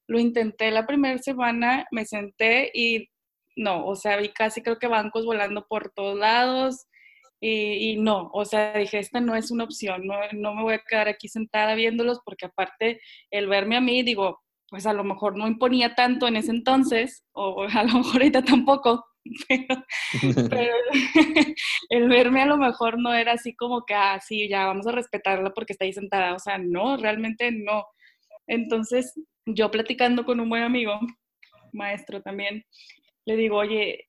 lo intenté la primera semana, me senté y no, o sea, vi casi creo que bancos volando por todos lados y, no, o sea, dije, esta no es una opción, no, no me voy a quedar aquí sentada viéndolos porque aparte el verme a mí, digo, pues a lo mejor no imponía tanto en ese entonces, o a lo mejor ahorita tampoco, pero, el verme a lo mejor no era así como que, ah, sí, ya vamos a respetarla porque está ahí sentada, o sea, no, realmente no. Entonces, yo platicando con un buen amigo, maestro también, le digo, oye,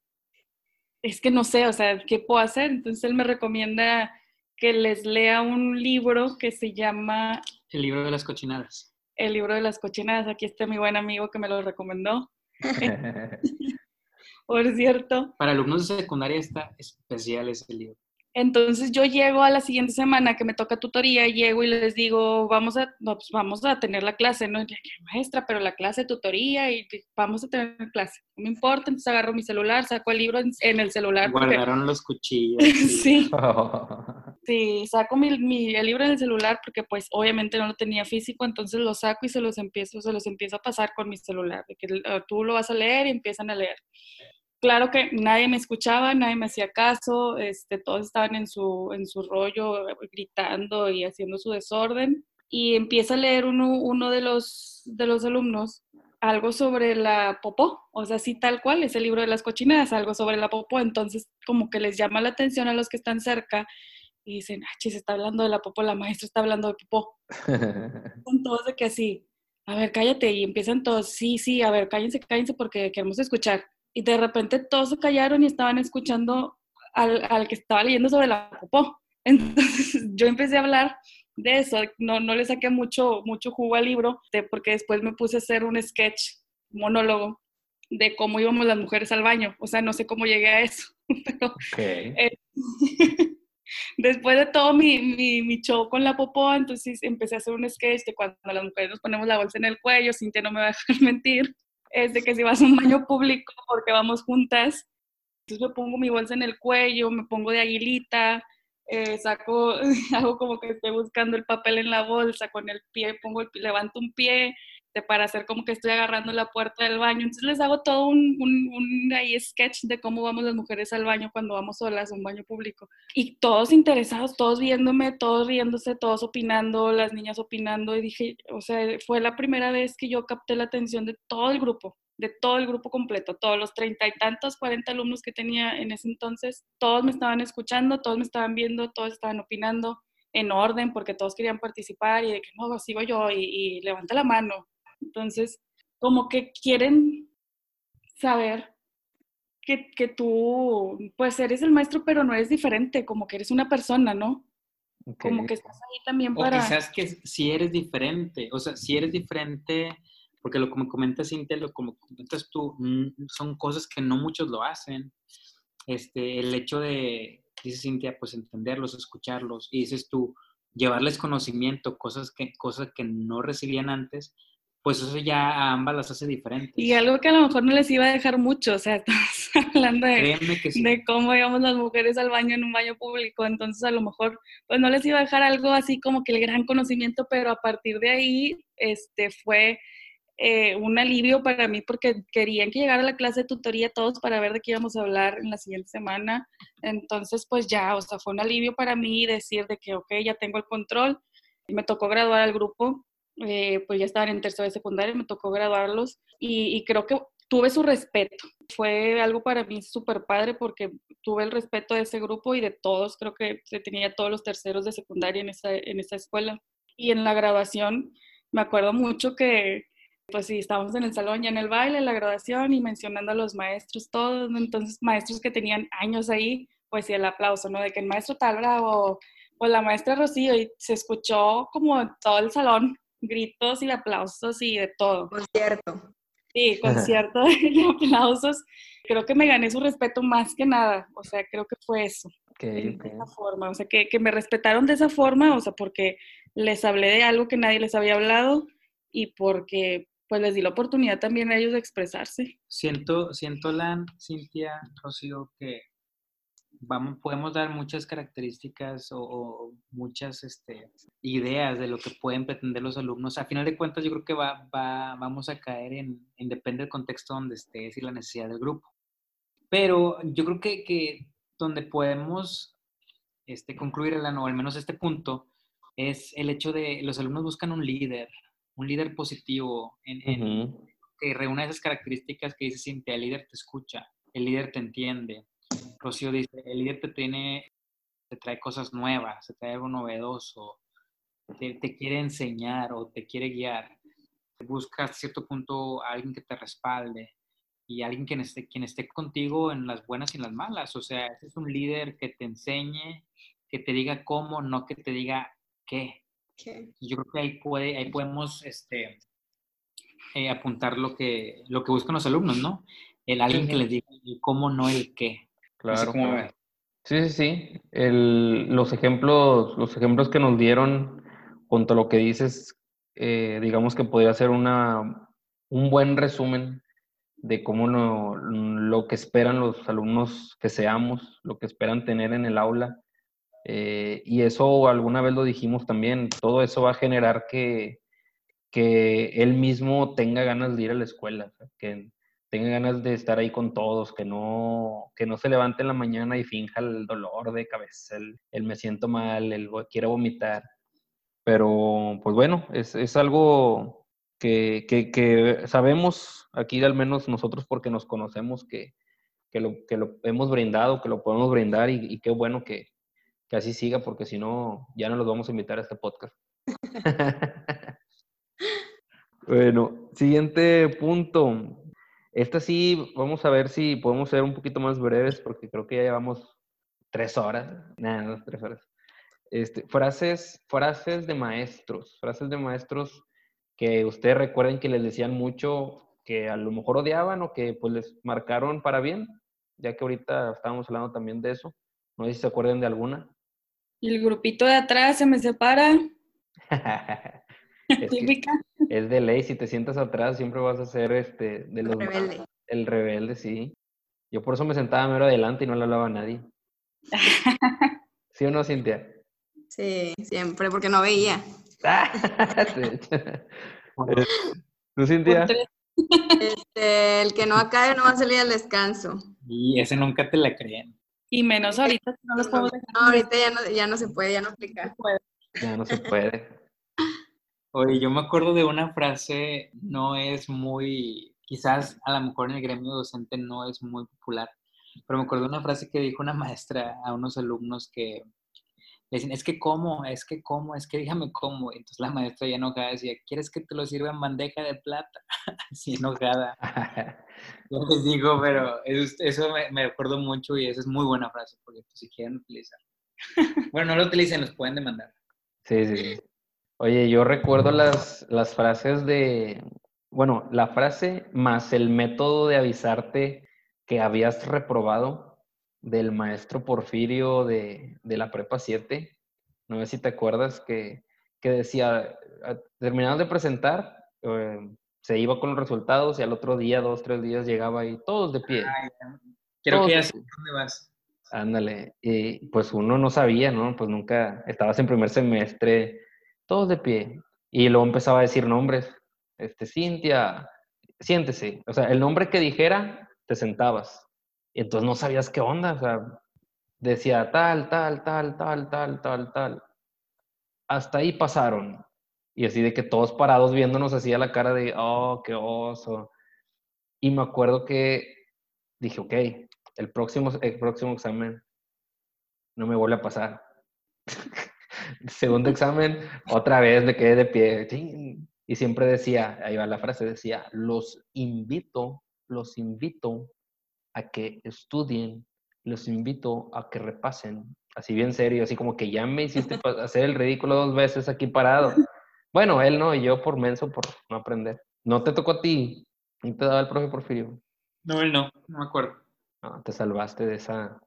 es que no sé, o sea, ¿qué puedo hacer? Entonces él me recomienda que les lea un libro que se llama...
El libro de las cochinadas.
El libro de las cochinadas. Aquí está mi buen amigo que me lo recomendó. Por cierto.
Para alumnos de secundaria está especial ese libro.
Entonces yo llego a la siguiente semana que me toca tutoría, llego y les digo, vamos a, pues vamos a tener la clase, ¿no? maestra, pero la clase de tutoría y vamos a tener clase. No me importa, entonces agarro mi celular, saco el libro en, el celular.
Guardaron los cuchillos.
sí. sí, saco mi, el libro en el celular porque pues obviamente no lo tenía físico, entonces lo saco y se los empiezo, se los empiezo a pasar con mi celular, de que uh, tú lo vas a leer y empiezan a leer claro que nadie me escuchaba, nadie me hacía caso, este, todos estaban en su, en su rollo gritando y haciendo su desorden. Y empieza a leer uno, uno de, los, de los alumnos algo sobre la popó, o sea, sí tal cual, es el libro de las cochinadas, algo sobre la popó, entonces como que les llama la atención a los que están cerca y dicen, ah, se está hablando de la popó, la maestra está hablando de popó. Son todos de que así, a ver, cállate, y empiezan todos, sí, sí, a ver, cállense, cállense porque queremos escuchar y de repente todos se callaron y estaban escuchando al, al que estaba leyendo sobre la popó. Entonces yo empecé a hablar de eso, no, no le saqué mucho, mucho jugo al libro, porque después me puse a hacer un sketch, monólogo, de cómo íbamos las mujeres al baño. O sea, no sé cómo llegué a eso. Eh, después de todo mi, mi, mi, show con la popó, entonces empecé a hacer un sketch de cuando las mujeres nos ponemos la bolsa en el cuello, Cintia no me va a dejar mentir es de que si vas a un baño público porque vamos juntas, entonces me pongo mi bolsa en el cuello, me pongo de aguilita, eh, saco, hago como que estoy buscando el papel en la bolsa, con el pie, pongo el, levanto un pie, para hacer como que estoy agarrando la puerta del baño. Entonces les hago todo un, un, ahí sketch de cómo vamos las mujeres al baño cuando vamos solas a un baño público. Y todos interesados, todos viéndome, todos riéndose, todos opinando, las niñas opinando. Y dije, o sea, fue la primera vez que yo capté la atención de todo el grupo de todo el grupo completo, todos los treinta y tantos, cuarenta alumnos que tenía en ese entonces, todos me estaban escuchando, todos me estaban viendo, todos estaban opinando en orden porque todos querían participar y de que no, sigo yo y, y levanta la mano entonces, como que quieren saber que, que, tú, pues eres el maestro, pero no eres diferente, como que eres una persona, ¿no? Como que estás ahí también para...
O quizás que si eres diferente, o sea, si eres diferente, porque lo como comentas, Cintia, lo como comentas tú, mm, son cosas que no muchos lo hacen. Este, el hecho de, dice Cintia, pues entenderlos, escucharlos, y dices tú, llevarles conocimiento, cosas que, cosas que no recibían antes, pues eso ya a ambas las hace diferentes.
Y algo que a lo mejor no les iba a dejar mucho, o sea, estamos hablando de, de cómo íbamos las mujeres al baño en un baño público, entonces a lo mejor pues no les iba a dejar algo así como que el gran conocimiento, pero a partir de ahí este, fue eh, un alivio para mí porque querían que llegara la clase de tutoría todos para ver de qué íbamos a hablar en la siguiente semana, entonces pues ya, o sea, fue un alivio para mí decir de que, ok, ya tengo el control, me tocó graduar al grupo, eh, pues ya estaban en tercero de secundaria, me tocó graduarlos y, creo que tuve su respeto. Fue algo para mí súper padre porque tuve el respeto de ese grupo y de todos, creo que se tenía todos los terceros de secundaria en esa, en esa escuela. Y en la graduación me acuerdo mucho que, pues sí, estábamos en el salón ya en el baile, en la graduación y mencionando a los maestros, todos, entonces maestros que tenían años ahí, pues sí, el aplauso, ¿no? De que el maestro tal bravo o la maestra Rocío y se escuchó como todo el salón gritos y aplausos y de todo.
Concierto.
Sí, concierto y aplausos. Creo que me gané su respeto más que nada. O sea, creo que fue eso. de esa forma. O sea, que, que me respetaron de esa forma, o sea, porque les hablé de algo que nadie les había hablado y porque pues les di la oportunidad también a ellos de expresarse.
Siento, siento, Lan, Cintia, Rocío, que vamos, podemos dar muchas características o, muchas este, ideas de lo que pueden pretender los alumnos. A final de cuentas, yo creo que va, va, vamos a caer en, en, depende del contexto donde estés y la necesidad del grupo. Pero yo creo que, que donde podemos este, concluir, el, o al menos este punto, es el hecho de los alumnos buscan un líder, un líder positivo, en, que reúna esas características que dice Cintia, el líder te escucha, el líder te entiende. Rocío dice, el líder te tiene, te trae cosas nuevas, te trae algo novedoso, te, quiere enseñar o te quiere guiar. Busca a cierto punto a alguien que te respalde y alguien quien esté, quien esté contigo en las buenas y en las malas. O sea, es un líder que te enseñe, que te diga cómo, no que te diga qué. Yo creo que ahí, puede, ahí podemos este, eh, apuntar lo que, lo que buscan los alumnos, ¿no? El alguien que les diga cómo, no el qué.
Claro. sí, sí, sí. El, los, ejemplos, los ejemplos que nos dieron junto a lo que dices, eh, digamos que podría ser una, un buen resumen de cómo no, lo que esperan los alumnos que seamos, lo que esperan tener en el aula. Eh, y eso alguna vez lo dijimos también, todo eso va a generar que, que él mismo tenga ganas de ir a la escuela, que tenga ganas de estar ahí con todos, que no, que no se levante en la mañana y finja el dolor de cabeza, el, me siento mal, el quiero vomitar. Pero, pues bueno, es, es algo que, que, que, sabemos aquí, al menos nosotros, porque nos conocemos, que, que, lo, que lo hemos brindado, que lo podemos brindar y, y qué bueno que, que así siga, porque si no, ya no los vamos a invitar a este podcast. bueno, siguiente punto. Esta sí, vamos a ver si podemos ser un poquito más breves, porque creo que ya llevamos tres horas. Nada, tres horas. Este, frases, frases de maestros, frases de maestros que ustedes recuerden que les decían mucho que a lo mejor odiaban o que pues les marcaron para bien, ya que ahorita estábamos hablando también de eso. No sé si se acuerdan de alguna.
Y el grupito de atrás se me separa.
es, de ley, si te sientas atrás siempre vas a ser este, de los... Rebelde. El rebelde, sí. Yo por eso me sentaba mero adelante y no le hablaba a nadie. ¿Sí o no, Cintia?
Sí, siempre, porque no veía.
¿Tú, Cintia?
Este, el que no acabe no va a salir al descanso.
Y ese nunca te la creen.
Y menos ahorita, no
los No, ahorita ya no, ya no se puede, ya no aplica.
Ya no se puede.
Oye, yo me acuerdo de una frase, no es muy, quizás a lo mejor en el gremio docente no es muy popular, pero me acuerdo de una frase que dijo una maestra a unos alumnos que le dicen, es que cómo, es que cómo, es que dígame cómo. Y entonces la maestra ya enojada decía, ¿quieres que te lo sirva en bandeja de plata? Así enojada. Yo les digo, pero eso, me, me, acuerdo mucho y esa es muy buena frase, porque pues, si quieren utilizar. Bueno, no lo utilicen, los pueden demandar.
Sí, sí. Oye, yo recuerdo las, las frases de, bueno, la frase más el método de avisarte que habías reprobado del maestro Porfirio de, de la Prepa 7. No sé si te acuerdas que, que decía, terminando de presentar, eh, se iba con los resultados y al otro día, dos, tres días, llegaba ahí todos de pie.
Quiero que ya sé dónde vas.
Ándale, y pues uno no sabía, ¿no? Pues nunca, estabas en primer semestre, todos de pie. Y luego empezaba a decir nombres. Este, Cintia, siéntese. O sea, el nombre que dijera, te sentabas. Y entonces no sabías qué onda. O sea, decía tal, tal, tal, tal, tal, tal, tal. Hasta ahí pasaron. Y así de que todos parados viéndonos hacía la cara de, oh, qué oso. Y me acuerdo que dije, ok, el próximo, el próximo examen no me vuelve a pasar. Segundo examen, otra vez me quedé de pie. Y siempre decía, ahí va la frase, decía, los invito, los invito a que estudien, los invito a que repasen. Así bien serio, así como que ya me hiciste hacer el ridículo dos veces aquí parado. Bueno, él no, y yo por menso, por no aprender. ¿No te tocó a ti? ¿No te daba el profe Porfirio?
No, él no, no me acuerdo.
No, te salvaste de esa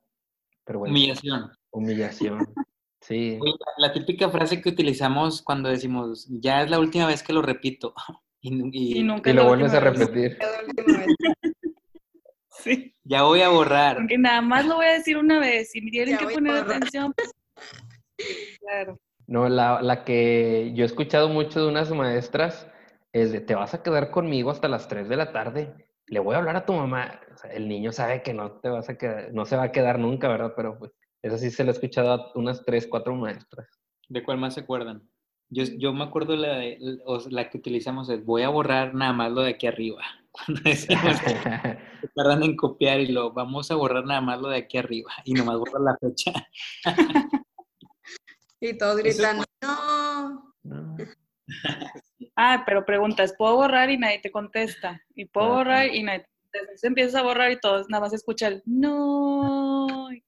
humillación.
Humillación. Sí.
la típica frase que utilizamos cuando decimos, ya es la última vez que lo repito.
Y, y, lo vuelves a repetir.
sí. Ya voy a borrar.
Porque nada más lo voy a decir una vez. Si tienen que poner atención, pues, claro.
No, la, la, que yo he escuchado mucho de unas maestras es de te vas a quedar conmigo hasta las 3 de la tarde. Le voy a hablar a tu mamá. el niño sabe que no te vas a quedar, no se va a quedar nunca, ¿verdad? Pero pues eso sí se lo he escuchado a unas 3, 4 maestras.
¿De cuál más se acuerdan? Yo, yo me acuerdo la, de, la que utilizamos es voy a borrar nada más lo de aquí arriba. Cuando decimos que tardan en copiar y lo vamos a borrar nada más lo de aquí arriba y nomás borrar la fecha.
y todos gritan, no.
Ah, pero preguntas, ¿puedo borrar? Y nadie te contesta. Y puedo borrar y nadie te Entonces empiezas a borrar y todos nada más escuchan, no. Y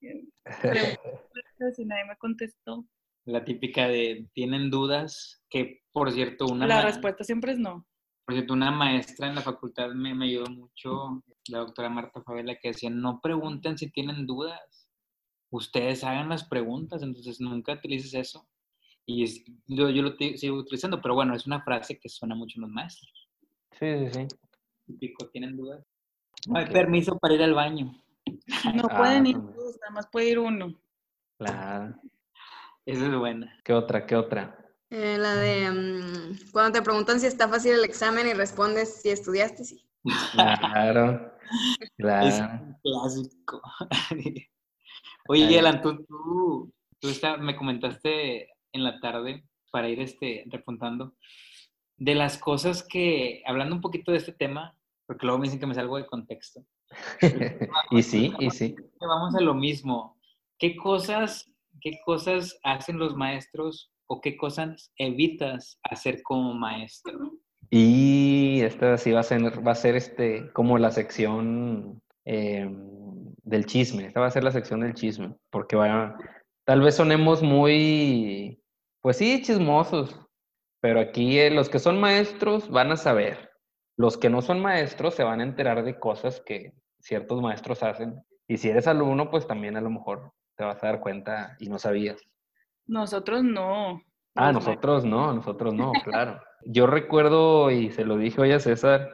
nadie me contestó.
La típica de, ¿tienen dudas? Que, por cierto, una...
La respuesta siempre es no.
Por cierto, una maestra en la facultad me, me ayudó mucho, la doctora Marta Favela, que decía, no pregunten si tienen dudas. Ustedes hagan las preguntas, entonces nunca utilices eso. Y yo, yo, lo sigo utilizando, pero bueno, es una frase que suena mucho en los maestros.
Sí, sí, sí.
Típico, ¿tienen dudas? No hay permiso para ir al baño.
No pueden ir pues dos, nada más puede ir uno.
Claro.
Esa es buena.
¿Qué otra? ¿Qué otra?
Eh, la de mm, cuando te preguntan si está fácil el examen y respondes si estudiaste, sí.
Claro, claro.
Es un clásico. Oye, Alan, tú, tú, me comentaste en la tarde para ir este, repuntando de las cosas que, hablando un poquito de este tema, porque luego me dicen que me salgo de contexto.
y sí, y sí.
Vamos a lo mismo. ¿Qué cosas ¿qué cosas hacen los maestros o qué cosas evitas hacer como maestro?
Y esta sí va a ser, va a ser este, como la sección em, del chisme. Esta va a ser la sección del chisme, porque va, tal vez sonemos muy, pues sí, chismosos, pero aquí eh, los que son maestros van a saber. Los que no son maestros se van a enterar de cosas que ciertos maestros hacen. Y si eres alumno, pues también a lo mejor te vas a dar cuenta y no sabías.
Nosotros no.
Ah, nosotros no, nosotros no, claro. Yo recuerdo, y se lo dije hoy a César,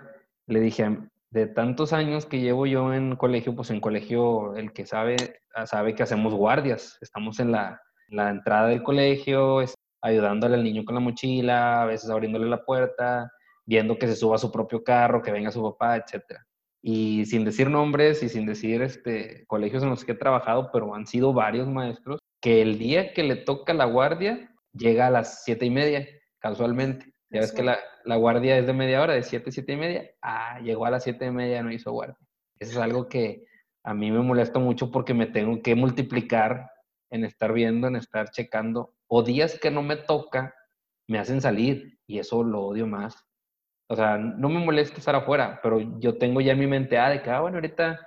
le dije, de tantos años que llevo yo en colegio, pues en colegio el que sabe, ah, sabe que hacemos guardias. Estamos en la, la entrada del colegio, ayudándole al niño con la mochila, a veces abriéndole la puerta, viendo que se suba a su propio carro, que venga su papá, etcétera y sin decir nombres y sin decir este, colegios en los que he trabajado, pero han sido varios maestros, que el día que le toca la guardia llega a las siete y media, casualmente. Ya ves que la, la, guardia es de media hora, de siete, siete y media. Ah, llegó a las siete y media, no hizo guardia. Eso es algo que a mí me molesta mucho porque me tengo que multiplicar en estar viendo, en estar checando. O días que no me toca, me hacen salir y eso lo odio más. O sea, no me molesta estar afuera, pero yo tengo ya en mi mente, ah, de que, ah, bueno, ahorita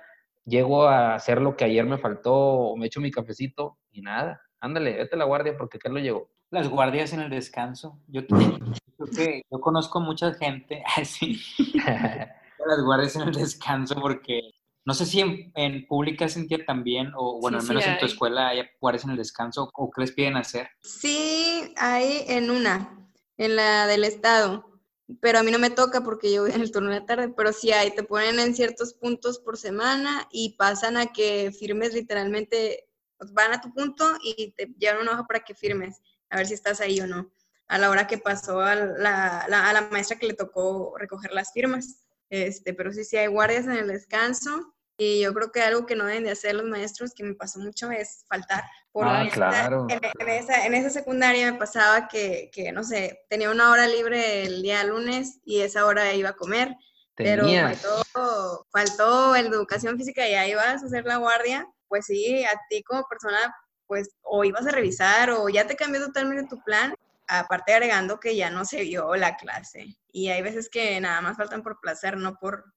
llego a hacer lo que ayer me faltó, o me echo mi cafecito, y nada. Ándale, vete a la guardia porque acá lo llevo.
Las guardias en el descanso. Yo, yo, que, yo conozco mucha gente, así, las guardias en el descanso, porque no sé si en, en pública Cintia también, o bueno, al menos en tu escuela hay guardias en el descanso, o qué les piden hacer.
Sí, hay en una, en la del Estado pero a mí no me toca porque yo voy en el turno de la tarde, pero sí hay, te ponen en ciertos puntos por semana y pasan a que firmes literalmente, pues, van a tu punto y te llevan una hoja para que firmes, a ver si estás ahí o no, a la hora que pasó a la, a la maestra que le tocó recoger las firmas. Este, pero sí, sí hay guardias en el descanso y yo creo que algo que no deben de hacer los maestros, que me pasó mucho, es faltar.
Por ah, claro.
En, esa, en esa secundaria me pasaba que, que, no sé, tenía una hora libre el día lunes y esa hora iba a comer. Pero faltó, faltó la educación física y ahí vas a hacer la guardia. Pues sí, a ti como persona, pues o ibas a revisar o ya te cambió totalmente tu plan, aparte agregando que ya no se vio la clase. Y hay veces que nada más faltan por placer, no por,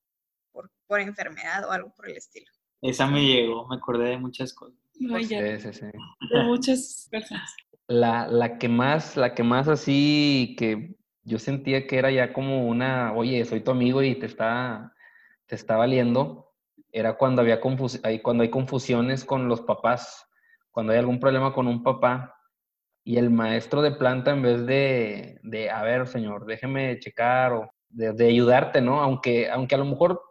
por, enfermedad o algo por el estilo.
Esa me llegó, me acordé de muchas cosas.
sí, sí, sí. De muchas personas.
La, la, que más, la que más así que yo sentía que era ya como una, oye, soy tu amigo y te está, te está valiendo, era cuando había cuando hay confusiones con los papás, cuando hay algún problema con un papá y el maestro de planta en vez de, de a ver, señor, déjeme checar o de, de ayudarte, ¿no? Aunque, aunque a lo mejor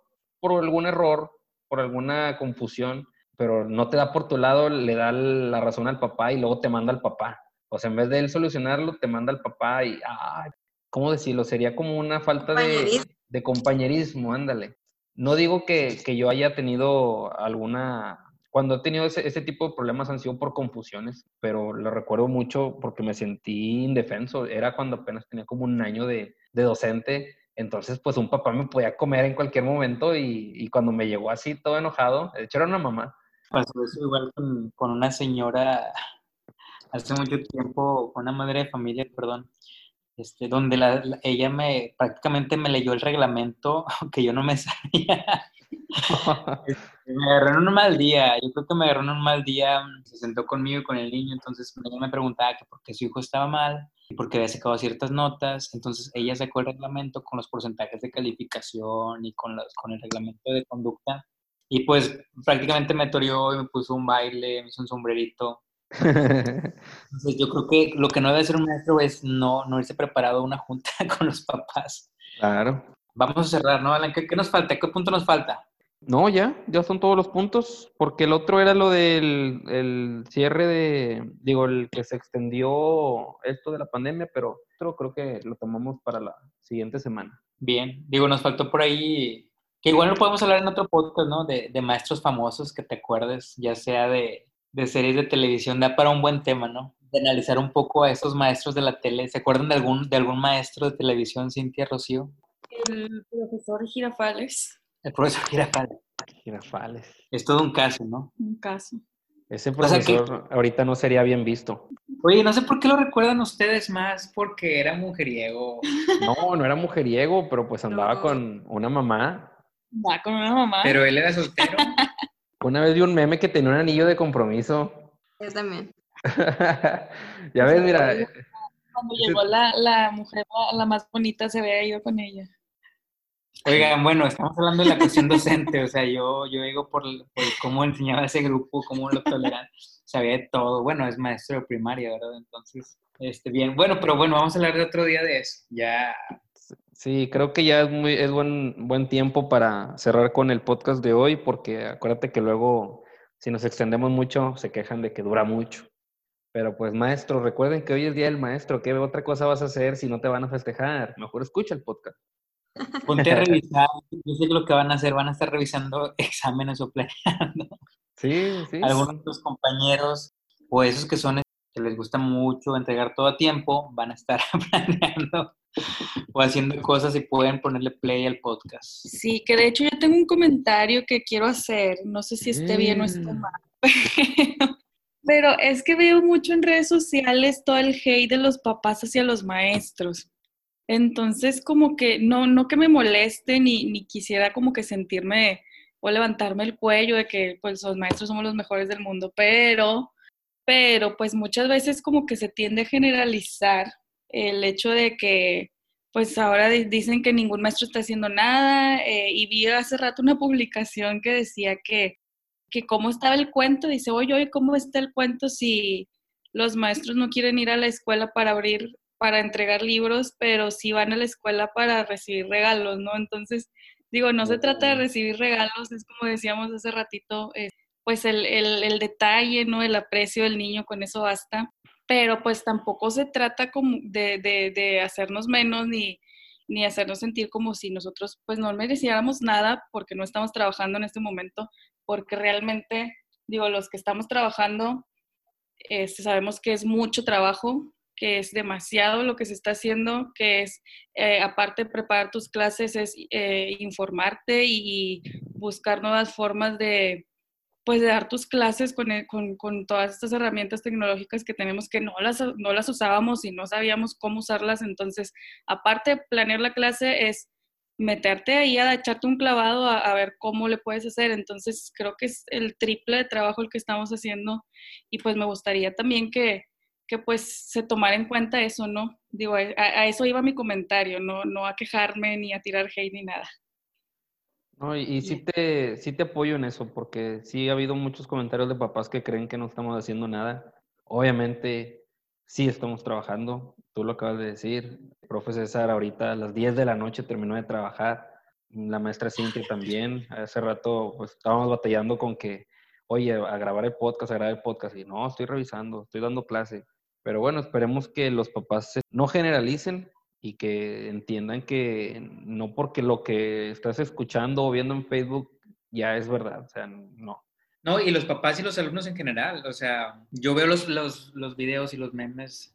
por algún error por alguna confusión, pero no te da por tu lado, le da la razón al papá y luego te manda al papá. O sea, en vez de él solucionarlo, te manda al papá y, ah, ¿cómo decirlo? Sería como una falta de, de compañerismo, ándale. No digo que, que, yo haya tenido alguna, cuando he tenido ese, ese, tipo de problemas han sido por confusiones, pero lo recuerdo mucho porque me sentí indefenso. Era cuando apenas tenía como un año de, de docente entonces, pues un papá me podía comer en cualquier momento y, y, cuando me llegó así todo enojado, de hecho era una mamá.
Pasó eso igual con, una señora hace mucho tiempo, con una madre de familia, perdón, este, donde la, ella me prácticamente me leyó el reglamento que yo no me sabía. Este, me agarró en un mal día, yo creo que me agarró en un mal día, se sentó conmigo y con el niño, entonces ella me preguntaba que por qué su hijo estaba mal, porque había sacado ciertas notas, entonces ella sacó el reglamento con los porcentajes de calificación y con, los, con el reglamento de conducta, y pues prácticamente me torió y me puso un baile, me hizo un sombrerito. Entonces yo creo que lo que no debe ser un maestro es no, no irse preparado a una junta con los papás.
Claro.
Vamos a cerrar, ¿no, Alan? ¿Qué, qué nos falta? ¿Qué punto nos falta?
No, ya, ya son todos los puntos, porque el otro era lo del el cierre de, digo, el que se extendió esto de la pandemia, pero otro creo que lo tomamos para la siguiente semana.
Bien, digo, nos faltó por ahí, que igual lo podemos hablar en otro podcast, ¿no? De, de maestros famosos que te acuerdes, ya sea de, de series de televisión, da para un buen tema, ¿no? De analizar un poco a esos maestros de la tele. ¿Se acuerdan de algún, de algún maestro de televisión, Cintia Rocío?
El profesor Girafales.
El profesor Girafales.
Girafales.
Es todo un caso, ¿no?
Un caso.
Ese profesor ahorita no sería bien visto.
Oye, no sé por qué lo recuerdan ustedes más, porque era mujeriego.
No, no era mujeriego, pero pues andaba con una mamá.
Va con una mamá.
Pero él era soltero.
Una vez vi un meme que tenía un anillo de compromiso.
Yo también.
ya ves, mira.
Cuando llegó la, la mujer, la más bonita, se había ido con ella.
Oigan, bueno, estamos hablando de la cuestión docente, o sea, yo, yo digo por, por cómo enseñaba ese grupo, cómo lo toleran, sabía de todo. Bueno, es maestro de primaria, ¿verdad? Entonces, este, bien. Bueno, pero bueno, vamos a hablar de otro día de eso. Ya.
Sí, creo que ya es muy, es buen, buen tiempo para cerrar con el podcast de hoy, porque acuérdate que luego, si nos extendemos mucho, se quejan de que dura mucho. Pero pues, maestro, recuerden que hoy es día del maestro. ¿Qué otra cosa vas a hacer si no te van a festejar? Mejor escucha el podcast.
Ponte a revisar, yo sé lo que van a hacer, van a estar revisando exámenes o planeando.
Sí, sí.
Algunos de tus compañeros o esos que son que les gusta mucho entregar todo a tiempo, van a estar planeando o haciendo cosas y pueden ponerle play al podcast.
Sí, que de hecho yo tengo un comentario que quiero hacer, no sé si esté bien o esté mm. mal, pero es que veo mucho en redes sociales todo el hate de los papás hacia los maestros. Entonces, como que no, no que me moleste ni, ni quisiera como que sentirme o levantarme el cuello de que pues los maestros somos los mejores del mundo, pero, pero pues muchas veces como que se tiende a generalizar el hecho de que pues ahora dicen que ningún maestro está haciendo nada eh, y vi hace rato una publicación que decía que, que cómo estaba el cuento, dice, oye, oye, ¿cómo está el cuento si los maestros no quieren ir a la escuela para abrir para entregar libros, pero sí van a la escuela para recibir regalos, ¿no? Entonces, digo, no se trata de recibir regalos, es como decíamos hace ratito, eh, pues el, el, detalle, ¿no? El aprecio del niño, con eso basta, pero pues tampoco se trata como de, de, de hacernos menos ni, ni hacernos sentir como si nosotros pues no mereciéramos nada porque no estamos trabajando en este momento, porque realmente, digo, los que estamos trabajando, este, sabemos que es mucho trabajo, que es demasiado lo que se está haciendo, que es, eh, aparte de preparar tus clases, es eh, informarte y buscar nuevas formas de, pues, dar tus clases con, con, con, todas estas herramientas tecnológicas que tenemos que no las, no las usábamos y no sabíamos cómo usarlas. Entonces, aparte de planear la clase, es meterte ahí a echarte un clavado a, a, ver cómo le puedes hacer. Entonces, creo que es el triple de trabajo el que estamos haciendo y pues me gustaría también que que pues se tomara en cuenta eso, ¿no? Digo, a, eso iba mi comentario, no, no a quejarme ni a tirar hate ni nada.
No, y, sí, te, sí te apoyo en eso, porque sí ha habido muchos comentarios de papás que creen que no estamos haciendo nada. Obviamente, sí estamos trabajando, tú lo acabas de decir. El profe César ahorita a las 10 de la noche terminó de trabajar. la maestra Cintia también. Hace rato pues, estábamos batallando con que, oye, a grabar el podcast, a grabar el podcast. Y no, estoy revisando, estoy dando clase. Pero bueno, esperemos que los papás no generalicen y que entiendan que no porque lo que estás escuchando o viendo en Facebook ya es verdad, o sea, no.
No, y los papás y los alumnos en general, o sea, yo veo los, los, los videos y los memes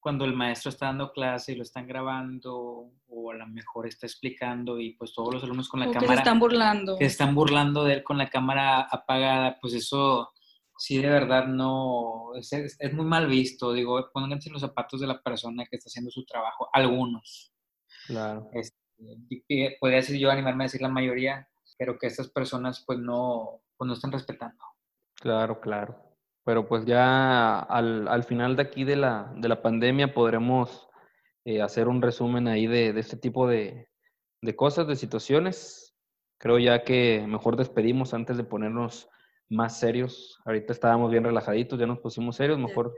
cuando el maestro está dando clase y lo están grabando o a lo mejor está explicando y pues todos los alumnos con la cámara... Que
se están burlando.
Que están burlando de él con la cámara apagada, pues eso sí de verdad no, es, es, muy mal visto. Digo, pónganse los zapatos de la persona que está haciendo su trabajo, algunos.
Claro.
Este, podría decir yo, animarme a decir la mayoría, pero que estas personas pues no, pues no están respetando.
Claro, claro. Pero pues ya al, al final de aquí de la, de la pandemia podremos eh, hacer un resumen ahí de, de este tipo de, de cosas, de situaciones. Creo ya que mejor despedimos antes de ponernos más serios. Ahorita estábamos bien relajaditos, ya nos pusimos serios, mejor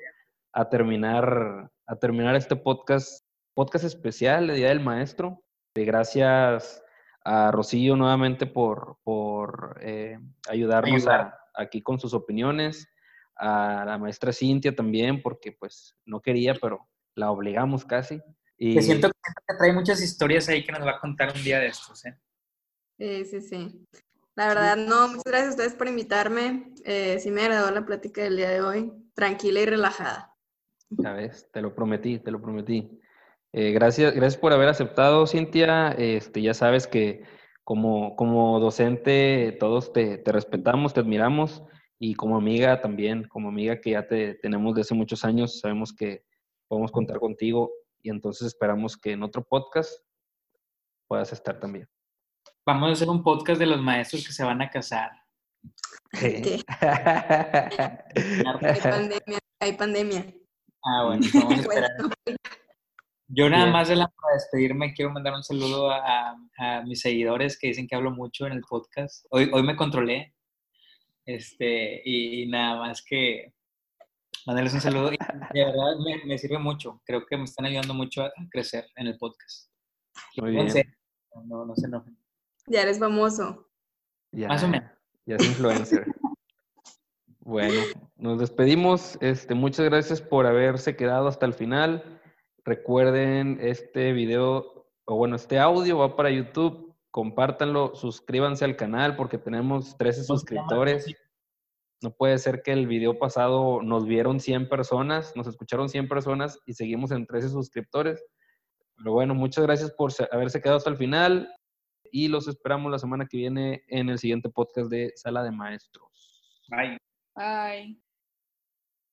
a terminar, a terminar este podcast, podcast especial de Día del Maestro. De gracias a Rocío nuevamente por, por eh, ayudarnos aquí con sus opiniones, a la maestra Cintia también, porque pues no quería, pero la obligamos casi.
Y... siento que trae muchas historias ahí que nos va a contar un día de estos, ¿eh?
Sí, sí, sí. La verdad, no, muchas gracias a ustedes por invitarme. Eh, sí me agradó la plática del día de hoy, tranquila y relajada.
Ya ves, te lo prometí, te lo prometí. Eh, gracias, gracias por haber aceptado, Cintia. Este, ya sabes que como, como docente todos te, te, respetamos, te admiramos y como amiga también, como amiga que ya te tenemos desde hace muchos años, sabemos que podemos contar contigo y entonces esperamos que en otro podcast puedas estar también.
Vamos a hacer un podcast de los maestros que se van a casar.
hay pandemia, hay pandemia.
Ah, bueno, vamos a esperar. Yo nada más de la, para despedirme quiero mandar un saludo a, mis seguidores que dicen que hablo mucho en el podcast. Hoy, hoy me controlé. Este, y, nada más que mandarles un saludo. de verdad me, sirve mucho. Creo que me están ayudando mucho a crecer en el podcast.
Muy bien.
No, no se enojen.
Ya eres famoso.
Ya, Ya es influencer. bueno, nos despedimos. Este, muchas gracias por haberse quedado hasta el final. Recuerden, este video, o bueno, este audio va para YouTube. Compártanlo, suscríbanse al canal porque tenemos 13 suscriptores. No puede ser que el video pasado nos vieron 100 personas, nos escucharon 100 personas y seguimos en 13 suscriptores. Pero bueno, muchas gracias por haberse quedado hasta el final y los esperamos la semana que viene en el siguiente podcast de Sala de Maestros.
Bye.
Bye.